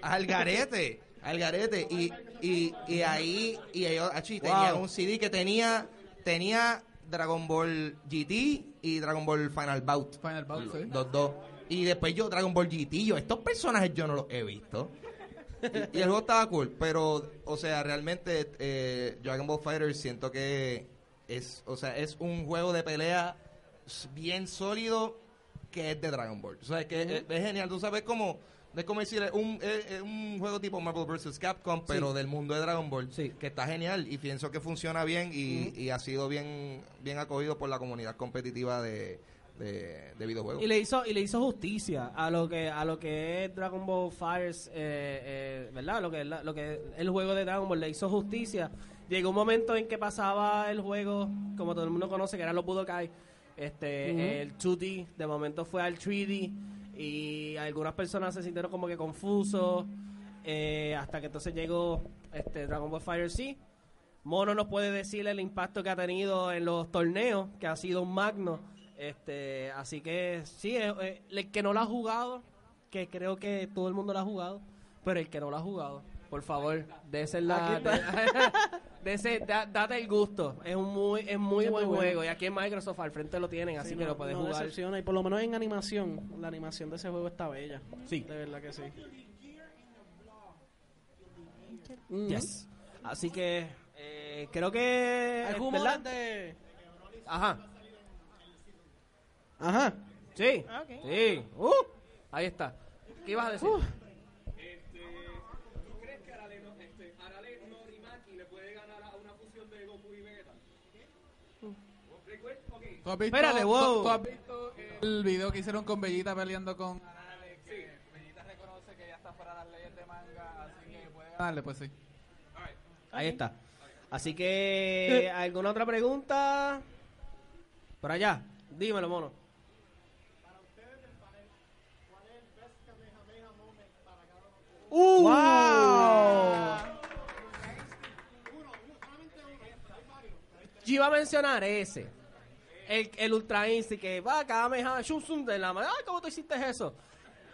Speaker 3: Al garete. Al garete. Y, y, y ahí, y ahí, achi, tenía
Speaker 1: Wow.
Speaker 3: un CD que tenía, tenía Dragon Ball GT y Dragon Ball Final Bout.
Speaker 5: Final Bout, sí.
Speaker 3: Los dos. Y después yo, Dragon Ball GT, yo, estos personajes yo no los he visto. Y, y el juego estaba cool, pero, o sea, realmente eh, Dragon Ball Fighter siento que es, o sea, es un juego de pelea bien sólido que es de Dragon Ball. O sea, es que es, es genial. Tú sabes cómo, es como decir, es un, es, es un juego tipo Marvel vs. Capcom, pero del mundo de Dragon Ball,
Speaker 1: Sí.
Speaker 3: que está genial y pienso que funciona bien y, y ha sido bien, bien acogido por la comunidad competitiva de, de, de videojuegos.
Speaker 1: Y le hizo y le hizo justicia a lo que a lo que es Dragon Ball Fighters, eh, eh, ¿verdad? Lo que es la- lo que el juego de Dragon Ball le hizo justicia. Llegó un momento en que pasaba el juego, como todo el mundo conoce, que eran los Budokai, este, el 2D, de momento fue al 3D y algunas personas se sintieron como que confusos eh, hasta que entonces llegó este Dragon Ball Fighter C. Mono nos puede decir el impacto que ha tenido en los torneos, que ha sido un magno. Este, así que sí, eh, eh, el que no lo ha jugado, que creo que todo el mundo lo ha jugado, pero el que no lo ha jugado, por favor, dese la, de, da- date el gusto. Es un muy, es muy buen
Speaker 2: bueno.
Speaker 1: juego y aquí en Microsoft al frente lo tienen, así
Speaker 2: Sí,
Speaker 1: que
Speaker 2: no-
Speaker 1: lo puedes
Speaker 2: no
Speaker 1: jugar.
Speaker 2: decepciona, y por lo menos en animación, la animación de ese juego está bella.
Speaker 1: Sí.
Speaker 2: De verdad que sí.
Speaker 1: Yes. Así que eh, creo que
Speaker 2: ¿Hay
Speaker 1: eh,
Speaker 2: de...?
Speaker 1: Ajá.
Speaker 2: Ajá.
Speaker 1: Sí.
Speaker 4: Ah, ok.
Speaker 1: Sí. Uh, ahí está. ¿Qué ibas a decir?
Speaker 7: Este, ¿Tú crees que Arale, no, este, Arale Norimaki le puede ganar a una fusión de Goku y Vegeta? Recuerda, ok,
Speaker 5: ¿Tú has visto,
Speaker 1: Espérate, wow.
Speaker 5: ¿tú, tú has visto el video que hicieron con Bellita peleando con Arale? Que Bellita reconoce que ya está fuera de las leyes de manga, así que puede ganarle, pues sí.
Speaker 1: Ahí está. Así que, ¿alguna otra pregunta? Por allá. Dímelo, mono.
Speaker 2: ¡Uh! ¡Wow!
Speaker 1: Yo iba a mencionar ese. El, el Ultra Instinct que va, cada meja, de la mano. Ay, ¿cómo tú hiciste eso?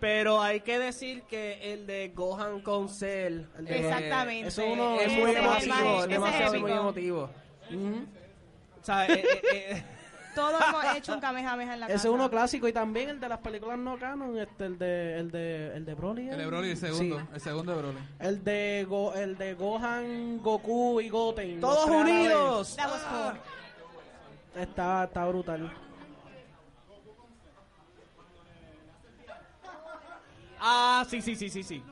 Speaker 1: Pero hay que decir que el de Gohan con Cell. el de-
Speaker 4: Exactamente.
Speaker 2: eso uno-
Speaker 1: Es
Speaker 2: Ese
Speaker 1: muy
Speaker 2: es el más-
Speaker 1: emotivo,
Speaker 2: ese
Speaker 1: es
Speaker 2: es
Speaker 1: demasiado
Speaker 4: épico.
Speaker 1: muy emotivo. O sea, eh, eh, eh,
Speaker 4: Todos hemos hecho un Kamehameha en la
Speaker 2: Ese es uno clásico y también el de las películas no canon, este, el de el de el de Broly.
Speaker 5: El de
Speaker 2: ¿eh?
Speaker 5: Broly, el segundo.
Speaker 2: Sí.
Speaker 5: El segundo de Broly.
Speaker 2: El de Go- el de Gohan, Goku y Goten.
Speaker 1: ¡Todos unidos!
Speaker 2: Está está brutal.
Speaker 1: Ah, sí, sí, sí, sí, sí.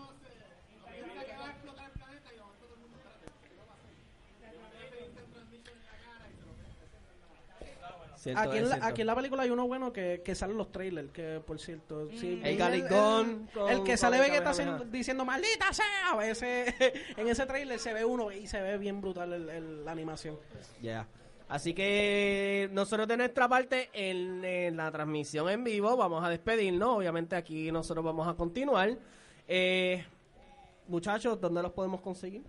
Speaker 1: Cierto,
Speaker 2: Aquí en, la,
Speaker 1: cierto.
Speaker 2: aquí en la película hay uno bueno que, que salen los trailers, que por cierto, sí,
Speaker 1: El
Speaker 2: el,
Speaker 1: Gun con-
Speaker 2: el que
Speaker 1: con
Speaker 2: sale
Speaker 1: el
Speaker 2: Vegeta haciendo- diciendo maldita sea, ese, en ese trailer se ve uno y se ve bien brutal el- el- la animación.
Speaker 1: Ya. Así que nosotros de nuestra parte en, en la transmisión en vivo vamos a despedirnos. Obviamente aquí nosotros vamos a continuar. Eh, muchachos, ¿dónde los podemos conseguir?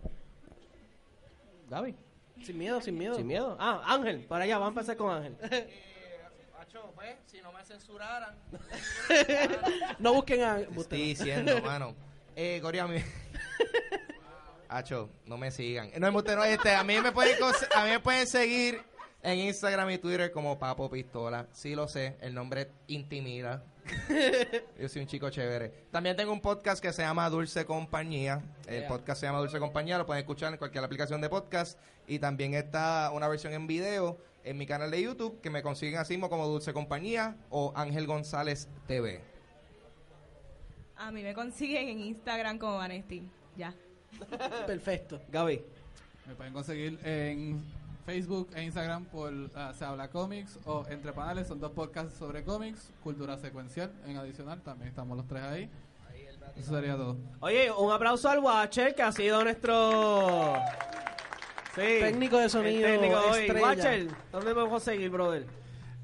Speaker 1: Gaby,
Speaker 2: Sin miedo, sin miedo.
Speaker 1: sin miedo. Ah, Ángel, para allá, vamos a empezar con Ángel.
Speaker 3: Macho, pues, si no me censuraran.
Speaker 2: No busquen a
Speaker 3: Te estoy diciendo, mano. Eh, Corea, mi... Acho, no me sigan. No, embuste, no, este, a mí me pueden a mí me pueden seguir en Instagram y Twitter como Papo Pistola. Sí lo sé, el nombre intimida. Yo soy un chico chévere. También tengo un podcast que se llama Dulce Compañía. El
Speaker 1: Yeah.
Speaker 3: podcast se llama Dulce Compañía, lo pueden escuchar en cualquier aplicación de podcast. Y también está una versión en video en mi canal de YouTube que me consiguen así como Dulce Compañía o Ángel González TV.
Speaker 4: A mí me consiguen en Instagram como Vanesti. Ya.
Speaker 2: Perfecto.
Speaker 1: Gaby.
Speaker 5: Me pueden conseguir en Facebook e Instagram por ah, Se Habla Comics o Entre Panales. Son dos podcasts sobre cómics, cultura secuencial en adicional. También estamos los tres ahí. Eso sería todo.
Speaker 1: Oye, un aplauso al Watcher que ha sido nuestro sí,
Speaker 2: Técnico de
Speaker 1: el
Speaker 2: sonido,
Speaker 1: técnico hoy.
Speaker 2: estrella.
Speaker 1: Watcher, ¿dónde podemos conseguir, brother?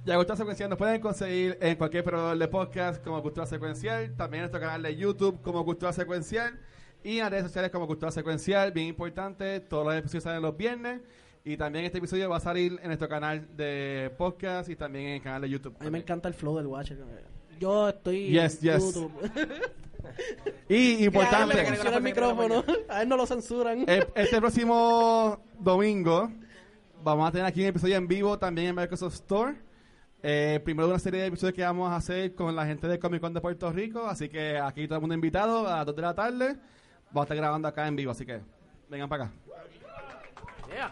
Speaker 7: Ya Cultura Secuencial nos pueden conseguir en cualquier proveedor de podcast como Cultura Secuencial, también en nuestro canal de YouTube como Cultura Secuencial y en las redes sociales como Cultura Secuencial, bien importante, todos los episodios salen los viernes y también este episodio va a salir en nuestro canal de podcast y también en el canal de YouTube.
Speaker 2: A mí me encanta el flow del Watcher. Yo estoy
Speaker 7: Yes,
Speaker 2: en
Speaker 7: yes.
Speaker 2: YouTube.
Speaker 7: Y importante,
Speaker 2: le funciona el micrófono. A él no lo censuran.
Speaker 7: eh, este próximo domingo vamos a tener aquí un episodio en vivo también en Microsoft Store. Eh, primero de una serie de episodios que vamos a hacer con la gente de Comic Con de Puerto Rico. Así que aquí todo el mundo invitado a las 2 de la tarde. Vamos a estar grabando acá en vivo, así que vengan para acá.
Speaker 1: Yeah.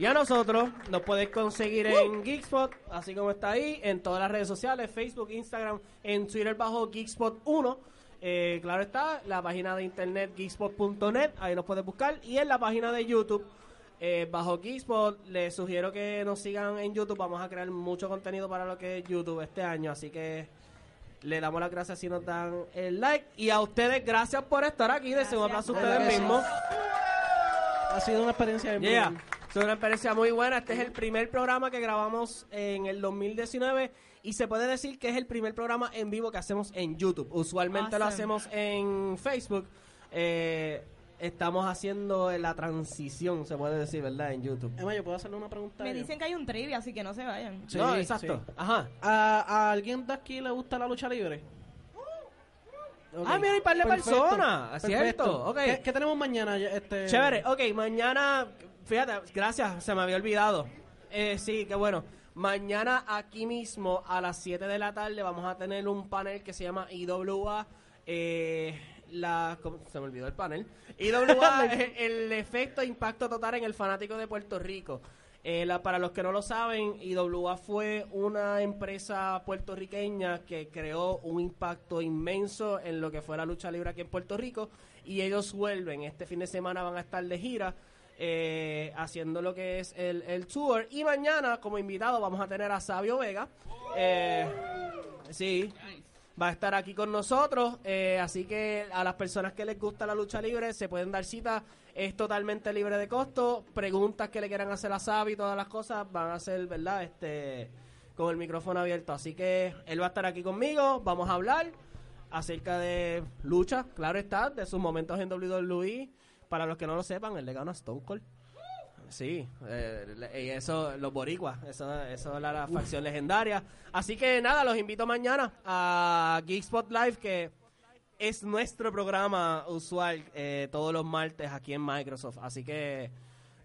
Speaker 1: Y a nosotros nos podéis conseguir en Geekspot, así como está ahí, en todas las redes sociales, Facebook, Instagram, en Twitter bajo Geekspot1. Eh, claro está, la página de internet geekspot.net, ahí nos puedes buscar. Y en la página de YouTube, eh, bajo Geekspot, les sugiero que nos sigan en YouTube. Vamos a crear mucho contenido para lo que es YouTube este año, así que le damos las gracias si nos dan el like. Y a ustedes, gracias por estar aquí. Deseo un aplauso a
Speaker 2: ¿Verdad
Speaker 1: ustedes mismos.
Speaker 2: Ha sido una experiencia bien
Speaker 1: Yeah. Es una experiencia muy buena. Este es el primer programa que grabamos en el 2019 y se puede decir que es el primer programa en vivo que hacemos en YouTube. Usualmente lo hacemos en Facebook. Eh, estamos haciendo la transición, se puede decir, ¿verdad? En YouTube.
Speaker 2: Emma, ¿yo puedo hacerle una pregunta?
Speaker 4: Me dicen que hay un trivia, así que no se vayan.
Speaker 2: Sí,
Speaker 1: no, exacto.
Speaker 2: sí.
Speaker 1: Ajá.
Speaker 2: ¿A, a alguien de aquí le gusta la lucha libre? Ok.
Speaker 1: Ah, mira, hay par de
Speaker 2: Perfecto,
Speaker 1: personas. Es
Speaker 2: perfecto.
Speaker 1: cierto. Ok.
Speaker 2: ¿Qué, qué tenemos mañana? Este...
Speaker 1: Chévere, ok, mañana, fíjate, gracias, se me había olvidado. Eh, sí, qué bueno. Mañana aquí mismo a las 7 de la tarde vamos a tener un panel que se llama IWA. Eh, la, ¿cómo? se me olvidó el panel. IWA, eh, el efecto impacto total en el fanático de Puerto Rico. Eh, la- para los que no lo saben, IWA fue una empresa puertorriqueña que creó un impacto inmenso en lo que fue la lucha libre aquí en Puerto Rico y ellos vuelven. Este fin de semana van a estar de gira eh, haciendo lo que es el, el tour y mañana como invitado vamos a tener a Sabio Vega. Eh, sí. Va a estar aquí con nosotros, eh, así que a las personas que les gusta la lucha libre se pueden dar cita, es totalmente libre de costo, preguntas que le quieran hacer a Sabi, todas las cosas van a ser, ¿verdad? Este, con el micrófono abierto, así que él va a estar aquí conmigo, vamos a hablar acerca de lucha, claro está, de sus momentos en WWE, para los que no lo sepan, él le ganó a Stone Cold. Sí, eh, y eso, los boricuas, eso, eso es la, la facción legendaria. Así que nada, los invito mañana a Geekspot Live, que es nuestro programa usual eh, todos los martes aquí en Microsoft. Así que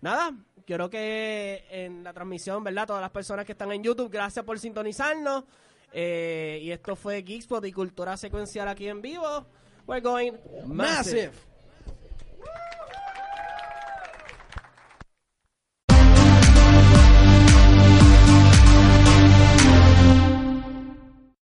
Speaker 1: nada, quiero que en la transmisión, ¿verdad? Todas las personas que están en YouTube, gracias por sintonizarnos. Eh, y esto fue Geekspot y Cultura Secuencial aquí en vivo. We're going massive.
Speaker 2: Massive.